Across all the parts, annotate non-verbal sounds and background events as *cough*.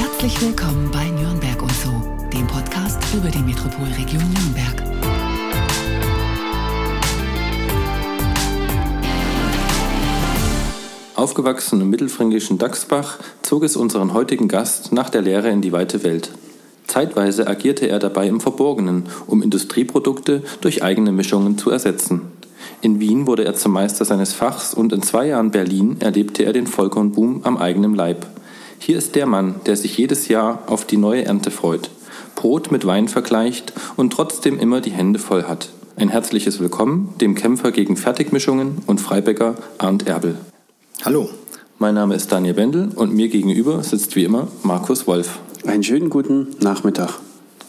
Herzlich willkommen bei Nürnberg und so, dem Podcast über die Metropolregion Nürnberg. Aufgewachsen im mittelfränkischen Dachsbach zog es unseren heutigen Gast nach der Lehre in die weite Welt. Zeitweise agierte er dabei im Verborgenen, um Industrieprodukte durch eigene Mischungen zu ersetzen. In Wien wurde er zum Meister seines Fachs und in zwei Jahren Berlin erlebte er den Vollkornboom am eigenen Leib. Hier ist der Mann, der sich jedes Jahr auf die neue Ernte freut, Brot mit Wein vergleicht und trotzdem immer die Hände voll hat. Ein herzliches Willkommen dem Kämpfer gegen Fertigmischungen und Freibäcker Arndt Erbel. Hallo. Mein Name ist Daniel Bendel und mir gegenüber sitzt wie immer Markus Wolf. Einen schönen guten Nachmittag.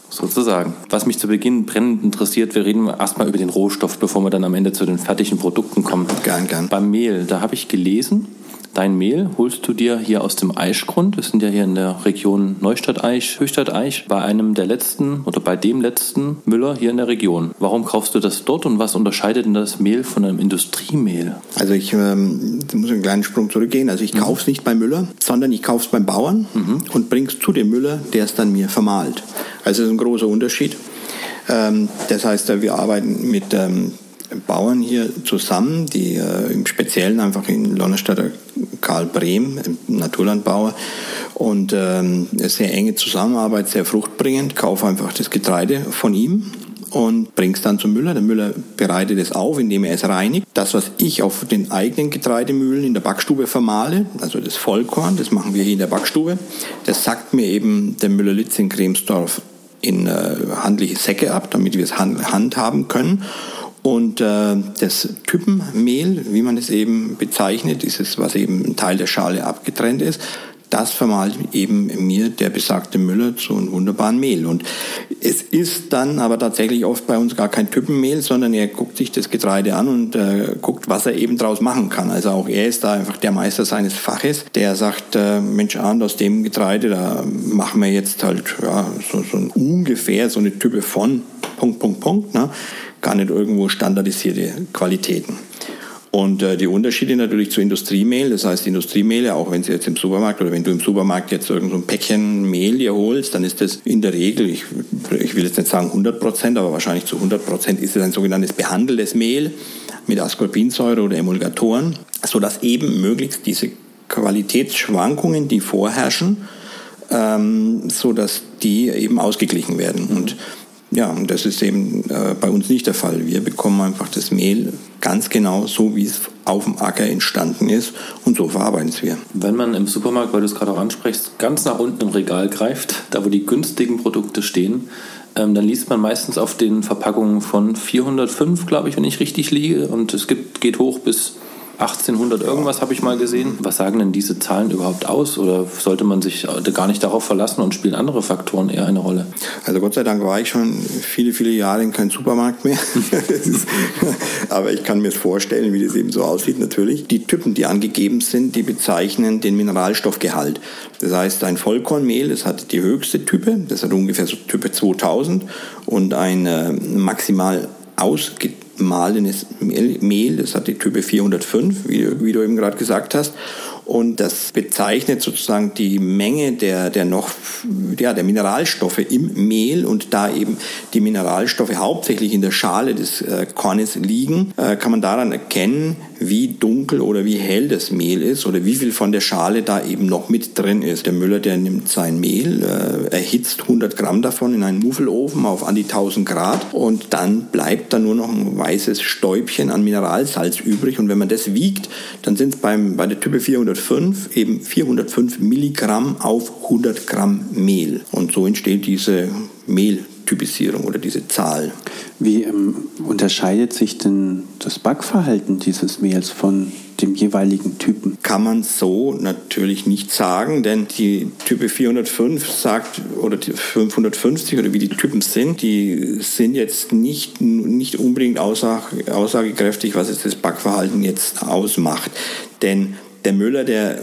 Sozusagen. Was mich zu Beginn brennend interessiert, wir reden erstmal über den Rohstoff, bevor wir dann am Ende zu den fertigen Produkten kommen. Gern, gern. Beim Mehl, da habe ich gelesen, Dein Mehl holst du dir hier aus dem Eichgrund. Wir sind ja hier in der Region Neustadt-Eich, Höchstadt-Eich, bei einem der letzten oder bei dem letzten Müller hier in der Region. Warum kaufst du das dort und was unterscheidet denn das Mehl von einem Industriemehl? Also ich ähm, muss einen kleinen Sprung zurückgehen. Also ich mhm. kaufe es nicht beim Müller, sondern ich kaufe es beim Bauern mhm. und bringe es zu dem Müller, der es dann mir vermahlt. Also das ist ein großer Unterschied. Ähm, das heißt, wir arbeiten mit ähm, Bauern hier zusammen, die äh, im Speziellen einfach in Lonnerstadter Karl Brehm, Naturlandbauer, und ähm, sehr enge Zusammenarbeit, sehr fruchtbringend. Kaufe einfach das Getreide von ihm und bringe es dann zum Müller. Der Müller bereitet es auf, indem er es reinigt. Das, was ich auf den eigenen Getreidemühlen in der Backstube vermahle, also das Vollkorn, das machen wir hier in der Backstube, das sackt mir eben der Müller-Litz in Kremsdorf in äh, handliche Säcke ab, damit wir es hand handhaben können. Und äh, das Typenmehl, wie man es eben bezeichnet, ist es, was eben ein Teil der Schale abgetrennt ist, das vermahlt eben mir der besagte Müller zu einem wunderbaren Mehl. Und es ist dann aber tatsächlich oft bei uns gar kein Typenmehl, sondern er guckt sich das Getreide an und äh, guckt, was er eben draus machen kann. Also auch er ist da einfach der Meister seines Faches, der sagt, äh, Mensch, Arndt, aus dem Getreide, da machen wir jetzt halt ja, so, so ungefähr so eine Type von Punkt, Punkt, Punkt. Ne? gar nicht irgendwo standardisierte Qualitäten. Und äh, die Unterschiede natürlich zu Industriemehl, das heißt Industriemehle, auch wenn Sie jetzt im Supermarkt oder wenn du im Supermarkt jetzt irgendein so Päckchen Mehl dir holst, dann ist das in der Regel, ich, ich will jetzt nicht sagen 100 Prozent, aber wahrscheinlich zu 100 Prozent ist es ein sogenanntes behandeltes Mehl mit Ascorbinsäure oder Emulgatoren, sodass eben möglichst diese Qualitätsschwankungen, die vorherrschen, ähm, sodass die eben ausgeglichen werden. Und ja, und das ist eben äh, bei uns nicht der Fall. Wir bekommen einfach das Mehl ganz genau so, wie es auf dem Acker entstanden ist und so verarbeiten es wir. Wenn man im Supermarkt, weil du es gerade auch ansprichst, ganz nach unten im Regal greift, da wo die günstigen Produkte stehen, ähm, dann liest man meistens auf den Verpackungen von 405, glaube ich, wenn ich richtig liege. Und es gibt, geht hoch bis 1800 irgendwas habe ich mal gesehen. Was sagen denn diese Zahlen überhaupt aus? Oder sollte man sich gar nicht darauf verlassen und spielen andere Faktoren eher eine Rolle? Also Gott sei Dank war ich schon viele, viele Jahre in keinem Supermarkt mehr. *laughs* ist, aber ich kann mir vorstellen, wie das eben so aussieht natürlich. Die Typen, die angegeben sind, die bezeichnen den Mineralstoffgehalt. Das heißt, ein Vollkornmehl, das hat die höchste Type, das hat ungefähr so Type 2000 und ein äh, maximal ausge mahlenes Mehl, das hat die Type 405, wie, wie du eben gerade gesagt hast. Und das bezeichnet sozusagen die Menge der, der noch, ja, der Mineralstoffe im Mehl und da eben die Mineralstoffe hauptsächlich in der Schale des äh, Kornes liegen, äh, kann man daran erkennen, wie dunkel oder wie hell das Mehl ist oder wie viel von der Schale da eben noch mit drin ist. Der Müller, der nimmt sein Mehl, äh, erhitzt 100 Gramm davon in einen Muffelofen auf an die 1000 Grad und dann bleibt da nur noch ein weißes Stäubchen an Mineralsalz übrig und wenn man das wiegt, dann sind es bei der Type 405 eben 405 Milligramm auf 100 Gramm Mehl und so entsteht diese Mehltypisierung oder diese Zahl. Wie ähm, unterscheidet sich denn das Backverhalten dieses Mehls von dem jeweiligen Typen? Kann man so natürlich nicht sagen, denn die Type 405 sagt, oder die 550 oder wie die Typen sind, die sind jetzt nicht, nicht unbedingt aussage, aussagekräftig, was jetzt das Backverhalten jetzt ausmacht. Denn der Müller, der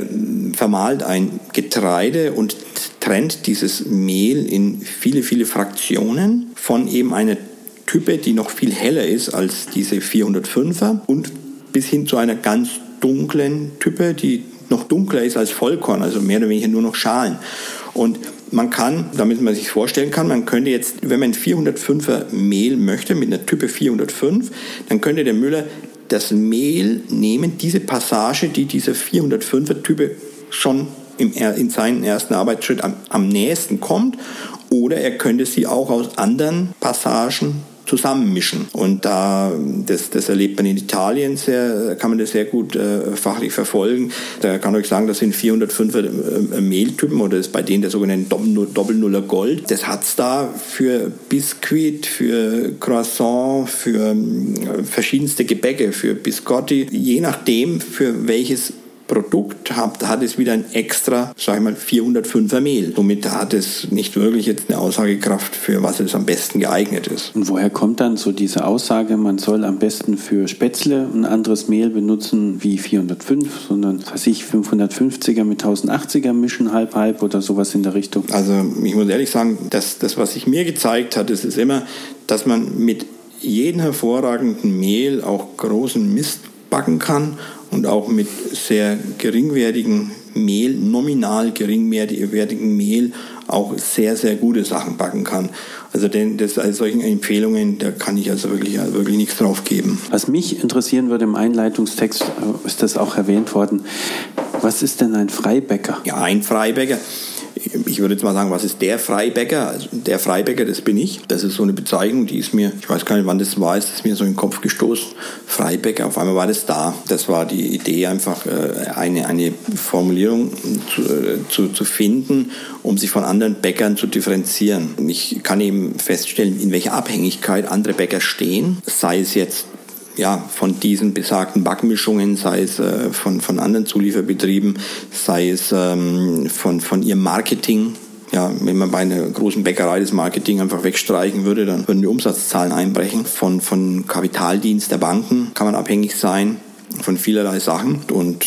vermahlt ein Getreide und trennt dieses Mehl in viele, viele Fraktionen von eben einer Type, die noch viel heller ist als diese 405er und bis hin zu einer ganz dunklen Type, die noch dunkler ist als Vollkorn, also mehr oder weniger nur noch Schalen. Und man kann, damit man sich vorstellen kann, man könnte jetzt, wenn man 405er Mehl möchte, mit einer Type 405, dann könnte der Müller das Mehl nehmen, diese Passage, die dieser 405er Type schon im, in seinen ersten Arbeitsschritt am, am nächsten kommt, oder er könnte sie auch aus anderen Passagen zusammenmischen. Und da, das, das erlebt man in Italien sehr, kann man das sehr gut äh, fachlich verfolgen. Da kann ich sagen, das sind 405 äh, Mehltypen oder ist bei denen der sogenannte Doppelnuller Gold. Das hat es da für Biskuit, für Croissant, für äh, verschiedenste Gebäcke, für Biscotti, je nachdem, für welches Produkt hat, hat es wieder ein extra, sag ich mal, 405er Mehl. Somit hat es nicht wirklich jetzt eine Aussagekraft, für was es am besten geeignet ist. Und woher kommt dann so diese Aussage, man soll am besten für Spätzle ein anderes Mehl benutzen wie 405, sondern, was weiß ich, 550er mit 1080er mischen, halb, halb oder sowas in der Richtung? Also, ich muss ehrlich sagen, dass das, was sich mir gezeigt hat, ist, ist immer, dass man mit jedem hervorragenden Mehl auch großen Mist backen kann und auch mit sehr geringwertigen Mehl, nominal geringwertigen Mehl auch sehr, sehr gute Sachen backen kann. Also denn das, also solchen Empfehlungen, da kann ich also wirklich, also wirklich nichts drauf geben. Was mich interessieren würde im Einleitungstext, äh, ist das auch erwähnt worden, was ist denn ein Freibäcker? Ja, ein Freibäcker ich würde jetzt mal sagen, was ist der Freibäcker? Also der Freibäcker, das bin ich. Das ist so eine Bezeichnung, die ist mir, ich weiß gar nicht, wann das war, ist das mir so in den Kopf gestoßen. Freibäcker, auf einmal war das da. Das war die Idee, einfach äh, eine, eine Formulierung zu, äh, zu, zu finden, um sich von anderen Bäckern zu differenzieren. Ich kann eben feststellen, in welcher Abhängigkeit andere Bäcker stehen, sei es jetzt ja, von diesen besagten Backmischungen, sei es äh, von, von anderen Zulieferbetrieben, sei es ähm, von, von ihrem Marketing. Ja, wenn man bei einer großen Bäckerei das Marketing einfach wegstreichen würde, dann würden die Umsatzzahlen einbrechen. Von, von Kapitaldienst der Banken kann man abhängig sein von vielerlei Sachen. Und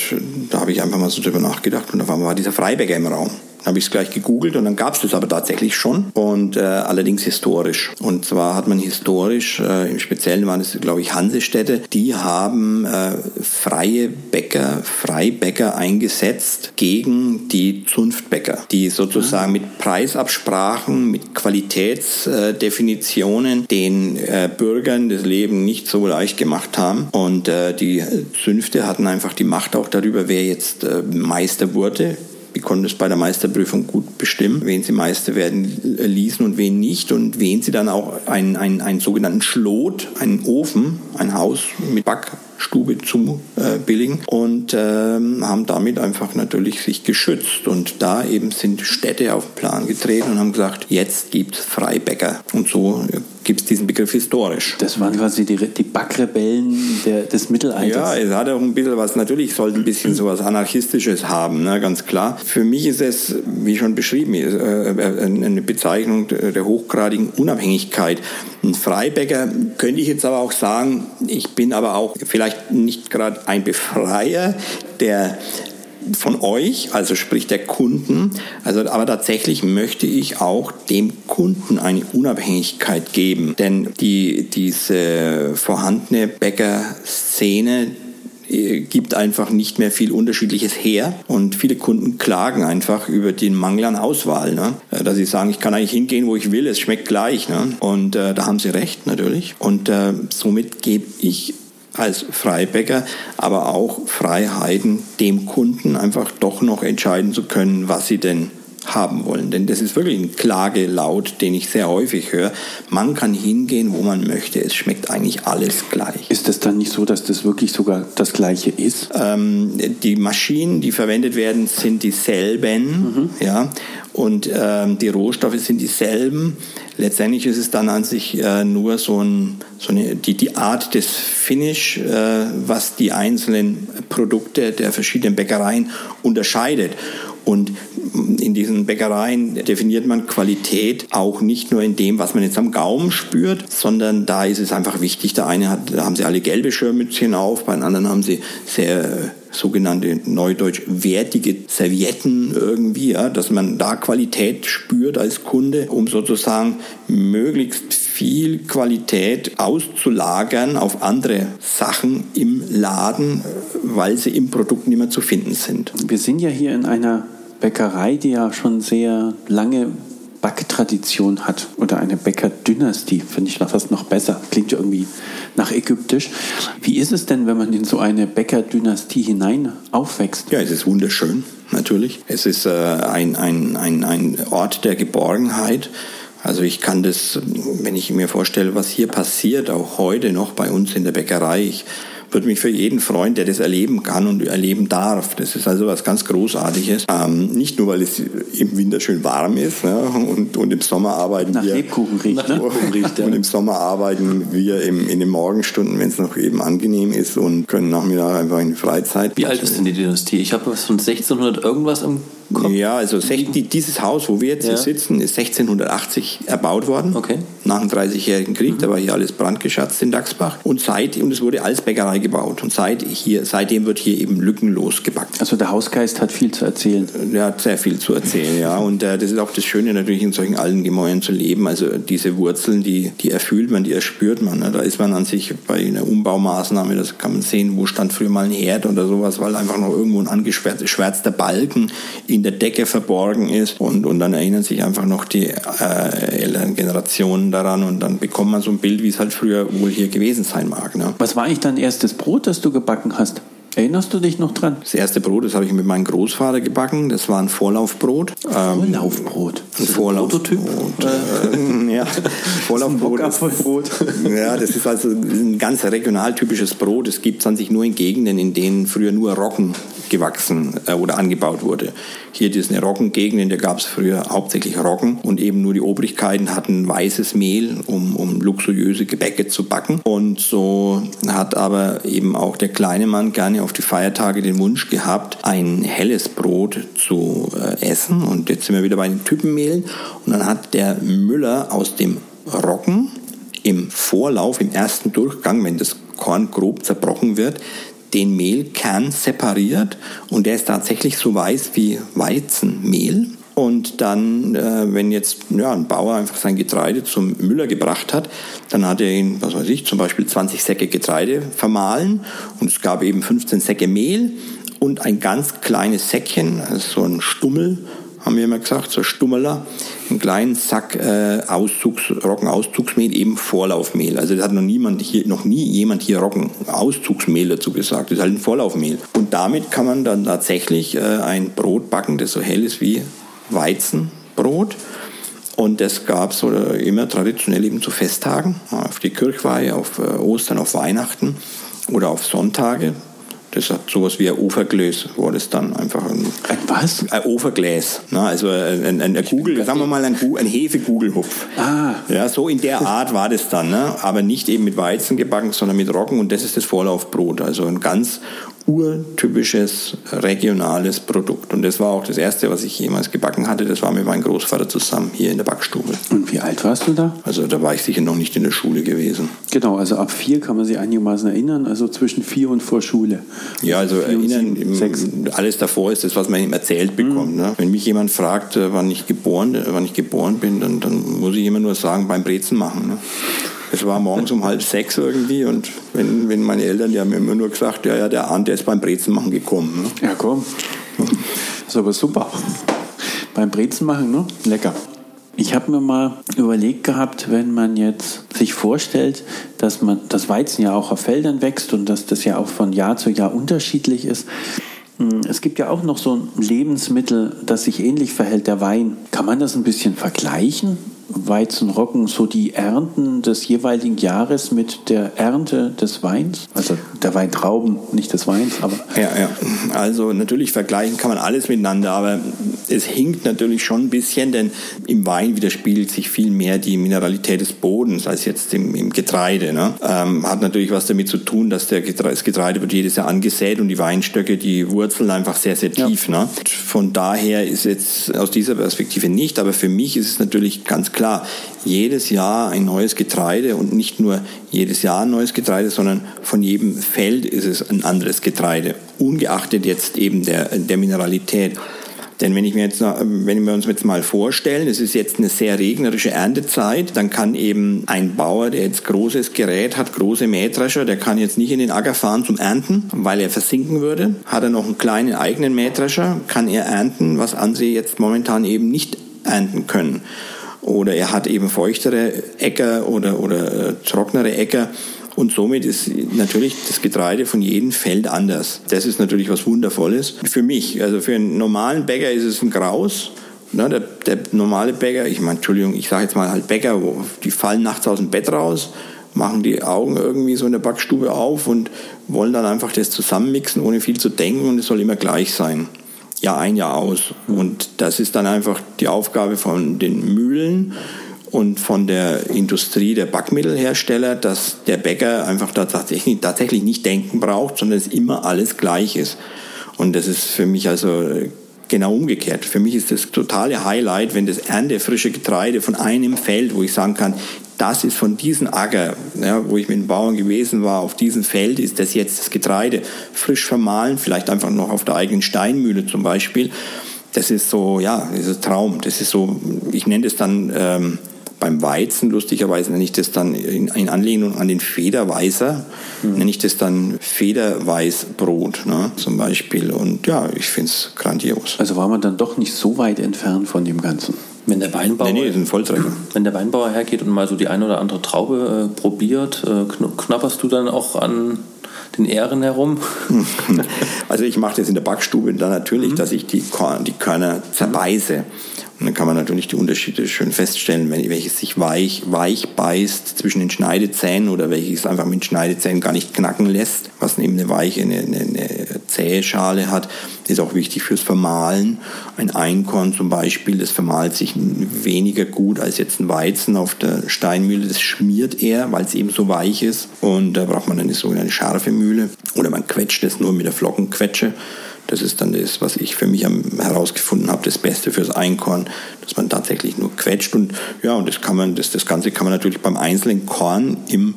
da habe ich einfach mal so drüber nachgedacht und einmal war dieser Freibäcker im Raum habe ich es gleich gegoogelt und dann gab es das aber tatsächlich schon und äh, allerdings historisch. Und zwar hat man historisch, äh, im Speziellen waren es, glaube ich, Hansestädte, die haben äh, freie Bäcker, Freibäcker eingesetzt gegen die Zunftbäcker, die sozusagen ah. mit Preisabsprachen, mit Qualitätsdefinitionen den äh, Bürgern das Leben nicht so leicht gemacht haben. Und äh, die Zünfte hatten einfach die Macht auch darüber, wer jetzt äh, Meister wurde die konnten es bei der Meisterprüfung gut bestimmen, wen sie Meister werden ließen und wen nicht und wen sie dann auch einen, einen, einen sogenannten Schlot, einen Ofen, ein Haus mit Backstube zu äh, billigen und ähm, haben damit einfach natürlich sich geschützt. Und da eben sind Städte auf den Plan getreten und haben gesagt, jetzt gibt es Freibäcker. Und so gibt es diesen Begriff historisch. Das waren quasi die, die Backrebellen der, des Mittelalters. Ja, es hat auch ein bisschen was, natürlich sollte ein bisschen so was Anarchistisches haben, ne, ganz klar. Für mich ist es, wie schon beschrieben, äh, äh, eine Bezeichnung der hochgradigen Unabhängigkeit. Ein Freibäcker könnte ich jetzt aber auch sagen, ich bin aber auch vielleicht nicht gerade ein Befreier, der von euch, also sprich der Kunden. Also, aber tatsächlich möchte ich auch dem Kunden eine Unabhängigkeit geben. Denn die, diese vorhandene Bäckerszene, äh, gibt einfach nicht mehr viel Unterschiedliches her und viele Kunden klagen einfach über den Mangel an Auswahl, ne? Äh, dass sie sagen, ich kann eigentlich hingehen, wo ich will, es schmeckt gleich. Ne? Und äh, da haben sie recht natürlich. Und äh, somit gebe ich als Freibäcker, aber auch Freiheiten, dem Kunden einfach doch noch entscheiden zu können, was sie denn haben wollen. Denn das ist wirklich ein Klagelaut, den ich sehr häufig höre. Man kann hingehen, wo man möchte. Es schmeckt eigentlich alles gleich. Ist es dann nicht so, dass das wirklich sogar das Gleiche ist? Ähm, die Maschinen, die verwendet werden, sind dieselben. Mhm. Ja, und ähm, die Rohstoffe sind dieselben. Letztendlich ist es dann an sich äh, nur so, ein, so eine, die, die Art des Finish, äh, was die einzelnen Produkte der verschiedenen Bäckereien unterscheidet. Und in diesen Bäckereien definiert man Qualität auch nicht nur in dem, was man jetzt am Gaumen spürt, sondern da ist es einfach wichtig. Der eine hat, da haben sie alle gelbe Schirmmützchen auf, bei den anderen haben sie sehr sogenannte neudeutsch wertige Servietten irgendwie, ja, dass man da Qualität spürt als Kunde, um sozusagen möglichst viel Qualität auszulagern auf andere Sachen im Laden, weil sie im Produkt nicht mehr zu finden sind. Wir sind ja hier in einer Bäckerei, die ja schon sehr lange Backtradition hat oder eine Bäckerdynastie, finde ich fast noch besser. Klingt ja irgendwie nach ägyptisch. Wie ist es denn, wenn man in so eine Bäckerdynastie hinein aufwächst? Ja, es ist wunderschön, natürlich. Es ist äh, ein, ein, ein, ein Ort der Geborgenheit. Also ich kann das, wenn ich mir vorstelle, was hier passiert, auch heute noch bei uns in der Bäckerei, ich würde mich für jeden freuen, der das erleben kann und erleben darf. Das ist also was ganz Großartiges. Ähm, nicht nur, weil es im Winter schön warm ist ne? und, und im Sommer arbeiten Nach wir... Lebkuchen riecht, ne? riecht, *laughs* ja. Und im Sommer arbeiten wir im, in den Morgenstunden, wenn es noch eben angenehm ist und können Nachmittag einfach in die Freizeit. Wie alt ist denn die Dynastie? Ich habe was von 1600 irgendwas im Kopf. Ja, also dieses Haus, wo wir jetzt Ja. hier sitzen, ist 1680 erbaut worden. Okay. Nach dem Dreißigjährigen Krieg, da war hier alles brandgeschatzt in Dachsbach. Und seit, und es wurde als Bäckerei gebaut. Und seit hier, seitdem wird hier eben lückenlos gebacken. Also der Hausgeist hat viel zu erzählen. Der hat sehr viel zu erzählen, ja. Und äh, das ist auch das Schöne natürlich in solchen alten Gemäuern zu leben. Also diese Wurzeln, die, die erfühlt man, die erspürt man. Ne? Da ist man an sich bei einer Umbaumaßnahme, das kann man sehen, wo stand früher mal ein Herd oder sowas, weil einfach noch irgendwo ein angeschwärzter Balken in der Decke verborgen ist. Und, und dann erinnern sich einfach noch die äh, älteren Generationen daran und dann bekommt man so ein Bild, wie es halt früher wohl hier gewesen sein mag. Ne? Was war eigentlich dein erstes Brot, das du gebacken hast? Erinnerst du dich noch dran? Das erste Brot, das habe ich mit meinem Großvater gebacken. Das war ein Vorlaufbrot. Ähm, Vorlaufbrot. ein Vorlaufbrot. Äh, ja, *laughs* Vorlaufbrot. Bockervollbrot. Ja, das ist also ein ganz regional typisches Brot. Es gibt es an sich nur in Gegenden, in denen früher nur Roggen gewachsen äh, oder angebaut wurde. Hier ist eine Roggengegend, in der gab es früher hauptsächlich Roggen und eben nur die Obrigkeiten hatten weißes Mehl, um, um luxuriöse Gebäcke zu backen. Und so hat aber eben auch der kleine Mann gerne auf die Feiertage den Wunsch gehabt, ein helles Brot zu äh, essen. Und jetzt sind wir wieder bei den Typenmehlen. Und dann hat der Müller aus dem Roggen im Vorlauf, im ersten Durchgang, wenn das Korn grob zerbrochen wird, den Mehlkern separiert und der ist tatsächlich so weiß wie Weizenmehl. Und dann, äh, wenn jetzt ja, ein Bauer einfach sein Getreide zum Müller gebracht hat, dann hat er ihn, was weiß ich, zum Beispiel 20 Säcke Getreide vermahlen und es gab eben 15 Säcke Mehl und ein ganz kleines Säckchen, also so ein Stummel, haben wir immer gesagt, so Stummeler, einen kleinen Sack äh, Auszugs, Roggenauszugsmehl, eben Vorlaufmehl. Also das hat noch niemand hier, noch nie jemand hier Roggenauszugsmehl dazu gesagt. Das ist halt ein Vorlaufmehl. Und damit kann man dann tatsächlich äh, ein Brot backen, das so hell ist wie Weizenbrot. Und das gab es immer traditionell eben zu Festtagen, auf die Kirchweihe, auf äh, Ostern, auf Weihnachten oder auf Sonntage. Das hat sowas wie ein Ofergläs, war das dann einfach ein, Ein was? ein Ofergläs. Ne? Also ein, ein, ein Kugel, sagen wir mal ein, ein Hefekugelhupf. Ah. Ja, so in der *laughs* Art war das dann. Ne? Aber nicht eben mit Weizen gebacken, sondern mit Roggen. Und das ist das Vorlaufbrot. Also ein ganz urtypisches regionales Produkt. Und das war auch das erste, was ich jemals gebacken hatte. Das war mit meinem Großvater zusammen hier in der Backstube. Und wie alt warst du da? Also da war ich sicher noch nicht in der Schule gewesen. Genau, also ab vier kann man sich einigermaßen erinnern, also zwischen vier und vor Schule. Ja, also Vier erinnern, sieben, im- sechs. alles davor ist das, was man ihm erzählt bekommt. Ne? Wenn mich jemand fragt, äh, wann ich geboren, äh, wann ich geboren bin, dann, dann muss ich immer nur sagen, beim Brezen machen. Ne? Es war morgens um halb sechs irgendwie und wenn, wenn meine Eltern, die haben immer nur gesagt, ja, ja, der Arndt, der ist beim Brezen machen gekommen. Ne? Ja, komm. Ist aber super. Beim Brezen machen, ne? Lecker. Ich habe mir mal überlegt gehabt, wenn man jetzt sich vorstellt, dass man das Weizen ja auch auf Feldern wächst und dass das ja auch von Jahr zu Jahr unterschiedlich ist. Hm, Es gibt ja auch noch so ein Lebensmittel, das sich ähnlich verhält, der Wein. Kann man das ein bisschen vergleichen? Weizen, Roggen, so die Ernten des jeweiligen Jahres mit der Ernte des Weins? Also der Weintrauben, nicht des Weins, aber Ja, ja. Also natürlich vergleichen kann man alles miteinander, aber es hinkt natürlich schon ein bisschen, denn im Wein widerspiegelt sich viel mehr die Mineralität des Bodens als jetzt im, im Getreide. Ne? Ähm, hat natürlich was damit zu tun, dass der Getreide, das Getreide wird jedes Jahr angesät und die Weinstöcke, die Wurzeln einfach sehr, sehr tief. Ja. Ne? Von daher ist jetzt aus dieser Perspektive nicht, aber für mich ist es natürlich ganz klar, jedes Jahr ein neues Getreide und nicht nur jedes Jahr ein neues Getreide, sondern von jedem Feld ist es ein anderes Getreide, ungeachtet jetzt eben der, der Mineralität. Denn wenn ich mir jetzt, wenn wir uns jetzt mal vorstellen, es ist jetzt eine sehr regnerische Erntezeit, dann kann eben ein Bauer, der jetzt großes Gerät hat, große Mähdrescher, der kann jetzt nicht in den Acker fahren zum Ernten, weil er versinken würde. Hat er noch einen kleinen eigenen Mähdrescher, kann er ernten, was andere jetzt momentan eben nicht ernten können. Oder er hat eben feuchtere Äcker oder, oder äh, trocknere Äcker und somit ist natürlich das Getreide von jedem Feld anders. Das ist natürlich was Wundervolles. Für mich, also für einen normalen Bäcker ist es ein Graus. Ne, der, der normale Bäcker, ich meine, Entschuldigung, ich sage jetzt mal halt Bäcker, wo, die fallen nachts aus dem Bett raus, machen die Augen irgendwie so in der Backstube auf und wollen dann einfach das zusammenmixen, ohne viel zu denken und es soll immer gleich sein. Jahr ein, Jahr aus. Und das ist dann einfach die Aufgabe von den Mühlen und von der Industrie der Backmittelhersteller, dass der Bäcker einfach tatsächlich, tatsächlich nicht denken braucht, sondern es immer alles gleich ist. Und das ist für mich also genau umgekehrt. Für mich ist das totale Highlight, wenn das erntefrische Getreide von einem Feld, wo ich sagen kann, das ist von diesem Acker, ja, wo ich mit den Bauern gewesen war, auf diesem Feld ist das jetzt das Getreide frisch vermahlen, vielleicht einfach noch auf der eigenen Steinmühle zum Beispiel. Das ist so, ja, das ist ein Traum. Das ist so, ich nenne das dann ähm, beim Weizen, lustigerweise nenne ich das dann in, in Anlehnung an den Federweißer, mhm. nenne ich das dann Federweißbrot ne, zum Beispiel. Und ja, ich finde es grandios. Also war man dann doch nicht so weit entfernt von dem Ganzen? Wenn der Weinbauer, nee, nee. Wenn der Weinbauer hergeht und mal so die eine oder andere Traube äh, probiert, äh, knapperst du dann auch an den Ähren herum? *laughs* Also ich mache das in der Backstube dann natürlich, mhm. dass ich die, Korn, die Körner zerbeiße. Mhm. Und dann kann man natürlich die Unterschiede schön feststellen, welches sich weich, weich beißt zwischen den Schneidezähnen oder welches einfach mit Schneidezähnen gar nicht knacken lässt, was eben eine weiche, eine, eine, eine zähe Schale hat, ist auch wichtig fürs Vermahlen. Ein Einkorn zum Beispiel, das vermahlt sich weniger gut als jetzt ein Weizen auf der Steinmühle. Das schmiert eher, weil es eben so weich ist. Und da braucht man eine sogenannte scharfe Mühle. Oder man quetscht es nur mit der Flockenquetsche. Das ist dann das, was ich für mich herausgefunden habe, das Beste fürs Einkorn, dass man tatsächlich nur quetscht. Und ja, und das kann man, das, das Ganze kann man natürlich beim einzelnen Korn im,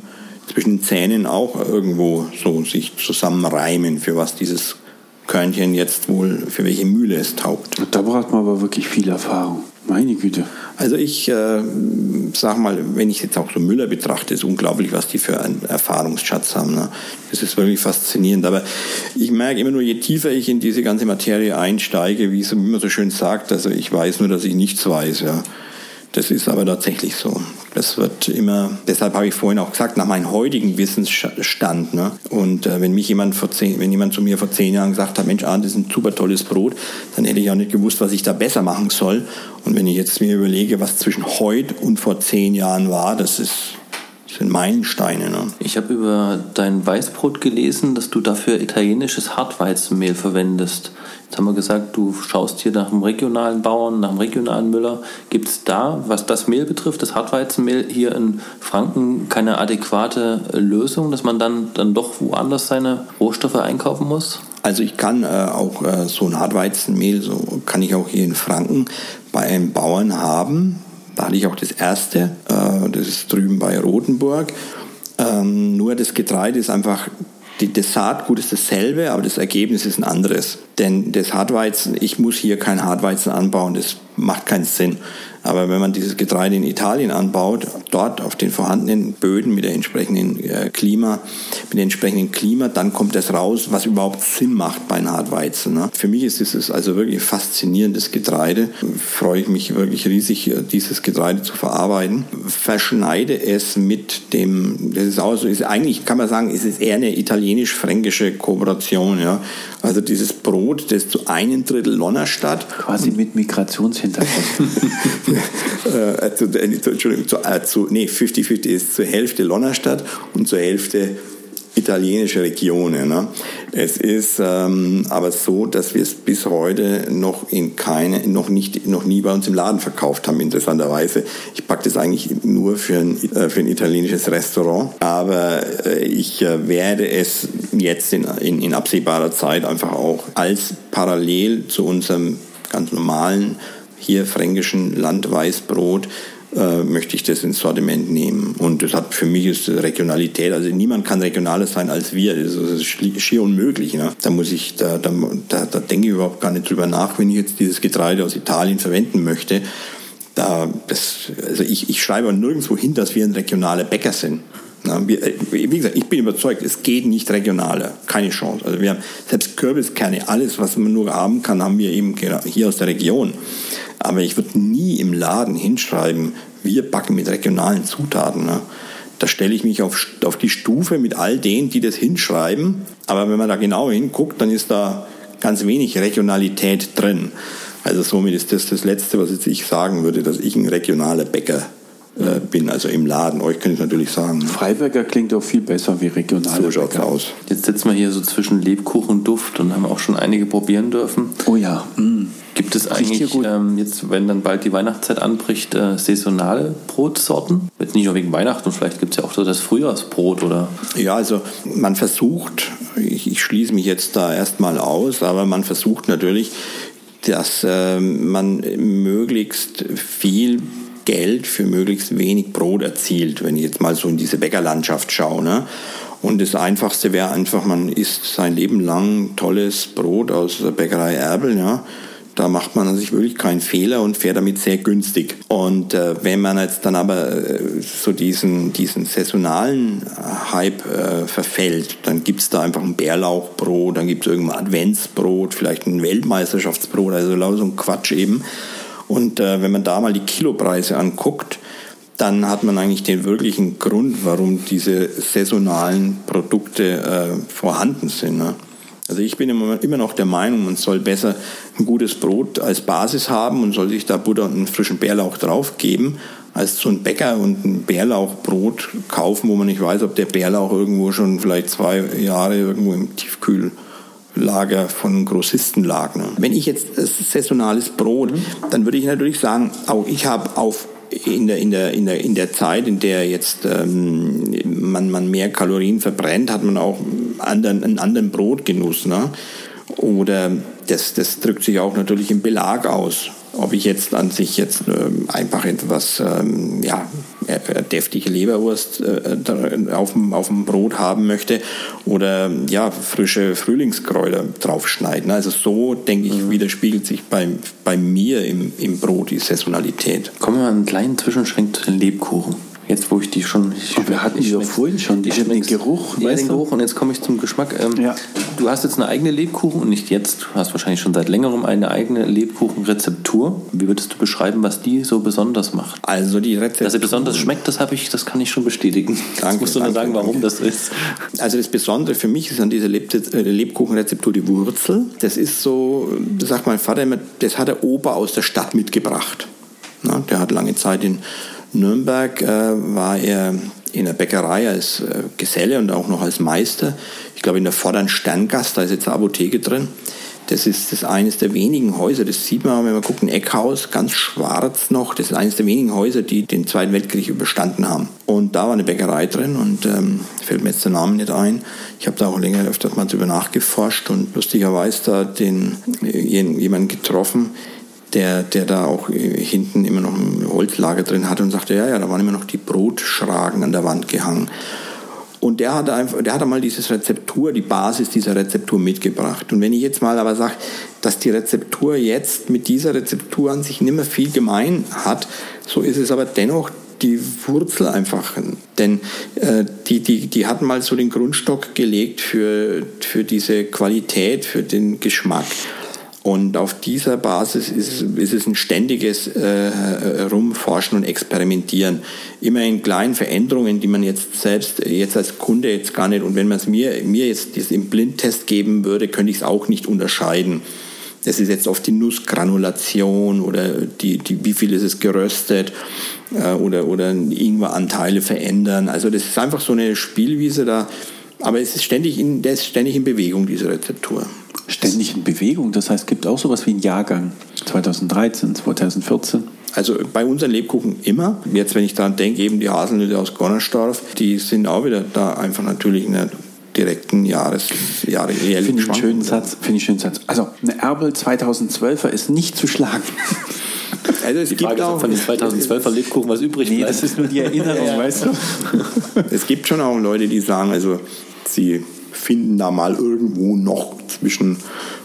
zwischen den Zähnen auch irgendwo so sich zusammenreimen, für was dieses Körnchen jetzt wohl, für welche Mühle es taugt. Da braucht man aber wirklich viel Erfahrung. Meine Güte. Also ich äh, sag mal, wenn ich jetzt auch so Müller betrachte, ist unglaublich, was die für einen Erfahrungsschatz haben. Ne? Das ist wirklich faszinierend. Aber ich merke immer nur, je tiefer ich in diese ganze Materie einsteige, wie es immer so schön sagt, also ich weiß nur, dass ich nichts weiß. Ja. Das ist aber tatsächlich so. Das wird immer, deshalb habe ich vorhin auch gesagt, nach meinem heutigen Wissensstand. Ne? Und äh, wenn mich jemand vor zehn, wenn jemand zu mir vor zehn Jahren gesagt hat, Mensch, Arndt, das ist ein super tolles Brot, dann hätte ich auch nicht gewusst, was ich da besser machen soll. Und wenn ich jetzt mir überlege, was zwischen heute und vor zehn Jahren war, das ist das sind Meilensteine. Ne? Ich habe über dein Weißbrot gelesen, dass du dafür italienisches Hartweizenmehl verwendest. Jetzt haben wir gesagt, du schaust hier nach einem regionalen Bauern, nach einem regionalen Müller. Gibt es da, was das Mehl betrifft, das Hartweizenmehl hier in Franken, keine adäquate Lösung, dass man dann, dann doch woanders seine Rohstoffe einkaufen muss? Also ich kann äh, auch äh, so ein Hartweizenmehl, so kann ich auch hier in Franken bei einem Bauern haben. Da hatte ich auch das erste, äh, das ist drüben bei Rotenburg. Ähm, nur das Getreide ist einfach die, das Saatgut ist dasselbe, aber das Ergebnis ist ein anderes. Denn das Hartweizen, ich muss hier kein Hartweizen anbauen, das macht keinen Sinn. Aber wenn man dieses Getreide in Italien anbaut, dort auf den vorhandenen Böden mit der entsprechenden äh, Klima, mit dem entsprechenden Klima, dann kommt das raus, was überhaupt Sinn macht bei Hartweizen. Ne? Für mich ist es also wirklich faszinierendes Getreide. Freue ich mich wirklich riesig, dieses Getreide zu verarbeiten. Verschneide es mit dem, das ist auch so, ist eigentlich kann man sagen, ist es eher eine italienisch-fränkische Kooperation. Ja? Also dieses Brot, das zu einem Drittel Lonnerstadt. Quasi mit Migrationshintergrund. *laughs* äh, zu, äh, Entschuldigung, zu, äh, zu, nee, 50-50 ist zur Hälfte Lonnerstadt und zur Hälfte italienische Regionen. Ne? Es ist ähm, aber so, dass wir es bis heute noch in keine, noch nicht, noch nie bei uns im Laden verkauft haben, interessanterweise. Ich packe das eigentlich nur für ein, äh, für ein italienisches Restaurant, aber äh, ich äh, werde es jetzt in, in, in absehbarer Zeit einfach auch als parallel zu unserem ganz normalen hier fränkischen Landweißbrot äh, möchte ich das ins Sortiment nehmen. Und das hat für mich ist Regionalität, also niemand kann regionaler sein als wir. Das ist schier unmöglich. Ne? Da muss ich, da, da, da, da denke ich überhaupt gar nicht drüber nach, wenn ich jetzt dieses Getreide aus Italien verwenden möchte. Da, das, also ich, ich schreibe nirgendwo hin, dass wir ein regionaler Bäcker sind. Äh, wie gesagt, ich bin überzeugt, es geht nicht regionaler. Keine Chance. Also wir haben selbst Kürbiskerne, alles, was man nur haben kann, haben wir eben hier aus der Region. Aber ich würde nie im Laden hinschreiben, wir backen mit regionalen Zutaten. Ne? Da stelle ich mich auf, auf die Stufe mit all denen, die das hinschreiben. Aber wenn man da genau hinguckt, dann ist da ganz wenig Regionalität drin. Also somit ist das das Letzte, was jetzt ich sagen würde, dass ich ein regionaler Bäcker äh, bin, also im Laden. Euch kann ich natürlich sagen. Freiberger klingt auch viel besser wie regional. So schaut's aus. Jetzt sitzen wir hier so zwischen Lebkuchen und Duft und haben auch schon einige probieren dürfen. Oh ja. Mm. Gibt es eigentlich, ähm, jetzt, wenn dann bald die Weihnachtszeit anbricht, äh, saisonale Brotsorten? Jetzt nicht nur wegen Weihnachten, vielleicht gibt es ja auch so das Frühjahrsbrot, oder? Ja, also man versucht, ich, ich schließe mich jetzt da erstmal aus, aber man versucht natürlich, dass äh, man möglichst viel Geld für möglichst wenig Brot erzielt, wenn ich jetzt mal so in diese Bäckerlandschaft schaue. Ne? Und das Einfachste wäre einfach, man isst sein Leben lang tolles Brot aus der Bäckerei Erbel, ja. Da macht man sich wirklich keinen Fehler und fährt damit sehr günstig. Und äh, wenn man jetzt dann aber äh, so diesen, diesen saisonalen Hype äh, verfällt, dann gibt's da einfach ein Bärlauchbrot, dann gibt's irgendein Adventsbrot, vielleicht ein Weltmeisterschaftsbrot, also so ein Quatsch eben. Und äh, wenn man da mal die Kilopreise anguckt, dann hat man eigentlich den wirklichen Grund, warum diese saisonalen Produkte äh, vorhanden sind. Ne? Also ich bin immer noch der Meinung, man soll besser ein gutes Brot als Basis haben und soll sich da Butter und einen frischen Bärlauch draufgeben, als so ein Bäcker und ein Bärlauchbrot kaufen, wo man nicht weiß, ob der Bärlauch irgendwo schon vielleicht zwei Jahre irgendwo im Tiefkühl Lager von Grossisten lag. Ne? Wenn ich jetzt saisonales Brot, dann würde ich natürlich sagen, auch ich habe auf in der, in, der, in, der, in der Zeit, in der jetzt ähm, man, man mehr Kalorien verbrennt, hat man auch anderen, einen anderen Brotgenuss. Ne? Oder das, das drückt sich auch natürlich im Belag aus. Ob ich jetzt an sich jetzt ähm, einfach etwas ähm, ja, äh, deftige Leberwurst äh, auf, dem, auf dem Brot haben möchte oder ja, frische Frühlingskräuter draufschneiden. Also so, denke ich, mhm. widerspiegelt sich bei, bei mir im, im Brot die Saisonalität. Kommen wir mal einen kleinen Zwischenschwenk zu den Lebkuchen. Jetzt, wo ich die schon. Ich, wir hatten die doch vorhin schon, die den Geruch. Ja, den Geruch. Und jetzt komme ich zum Geschmack. Ähm, ja. Du hast jetzt eine eigene Lebkuchen und nicht jetzt. Du hast wahrscheinlich schon seit längerem eine eigene Lebkuchenrezeptur. Wie würdest du beschreiben, was die so besonders macht? Also die Rezeptur. Dass sie besonders schmeckt, das, ich, das kann ich schon bestätigen. Danke. Jetzt musst du nur sagen, warum das ist. Also das Besondere für mich ist an dieser äh, Lebkuchenrezeptur die Wurzel. Das ist so, das sagt mein Vater immer, das hat der Opa aus der Stadt mitgebracht. Na, der hat lange Zeit in Nürnberg äh, war er in der Bäckerei als äh, Geselle und auch noch als Meister. Ich glaube in der vorderen Sterngast, da ist jetzt eine Apotheke drin. Das ist das eines der wenigen Häuser, das sieht man, wenn man guckt, ein Eckhaus, ganz schwarz noch. Das ist eines der wenigen Häuser, die den Zweiten Weltkrieg überstanden haben. Und da war eine Bäckerei drin und ähm, fällt mir jetzt der Name nicht ein. Ich habe da auch länger öfters mal drüber nachgeforscht und lustigerweise da den, äh, jemanden getroffen, der, der da auch äh, hinten immer noch ein Holzlager drin hatte und sagte, ja, ja, da waren immer noch die Brotschragen an der Wand gehangen. Und der hat einfach, der hat einmal dieses Rezeptur, die Basis dieser Rezeptur mitgebracht. Und wenn ich jetzt mal aber sage, dass die Rezeptur jetzt mit dieser Rezeptur an sich nicht mehr viel gemein hat, so ist es aber dennoch die Wurzel einfach. Denn äh, die, die, die hat mal so den Grundstock gelegt für, für diese Qualität, für den Geschmack. Und auf dieser Basis ist, ist es ein ständiges äh, Rumforschen und Experimentieren. Immer in kleinen Veränderungen, die man jetzt selbst jetzt als Kunde jetzt gar nicht, und wenn man es mir, mir jetzt im Blindtest geben würde, könnte ich es auch nicht unterscheiden. Das ist jetzt oft die Nussgranulation oder die, die, wie viel ist es geröstet äh, oder, oder Ingweranteile verändern. Also das ist einfach so eine Spielwiese, da Aber es ist ständig in, der ist ständig in Bewegung, diese Rezeptur. Ständig in Bewegung, das heißt, es gibt auch sowas wie einen Jahrgang 2013, 2014. Also bei unseren Lebkuchen immer. Jetzt, wenn ich daran denke, eben die Haselnüsse aus Gonnersdorf, die sind auch wieder da einfach natürlich in der direkten Jahres, Jahre Finde ich einen schönen Satz. Finde ich einen schönen Satz. Also eine Erbel 2012er ist nicht zu schlagen. *laughs* Also es die gibt Frage auch, von den 2012er Lebkuchen was übrig nee, bleibt. das ist nur die Erinnerung, *laughs* weißt du. Es gibt schon auch Leute, die sagen, also sie finden da mal irgendwo noch zwischen,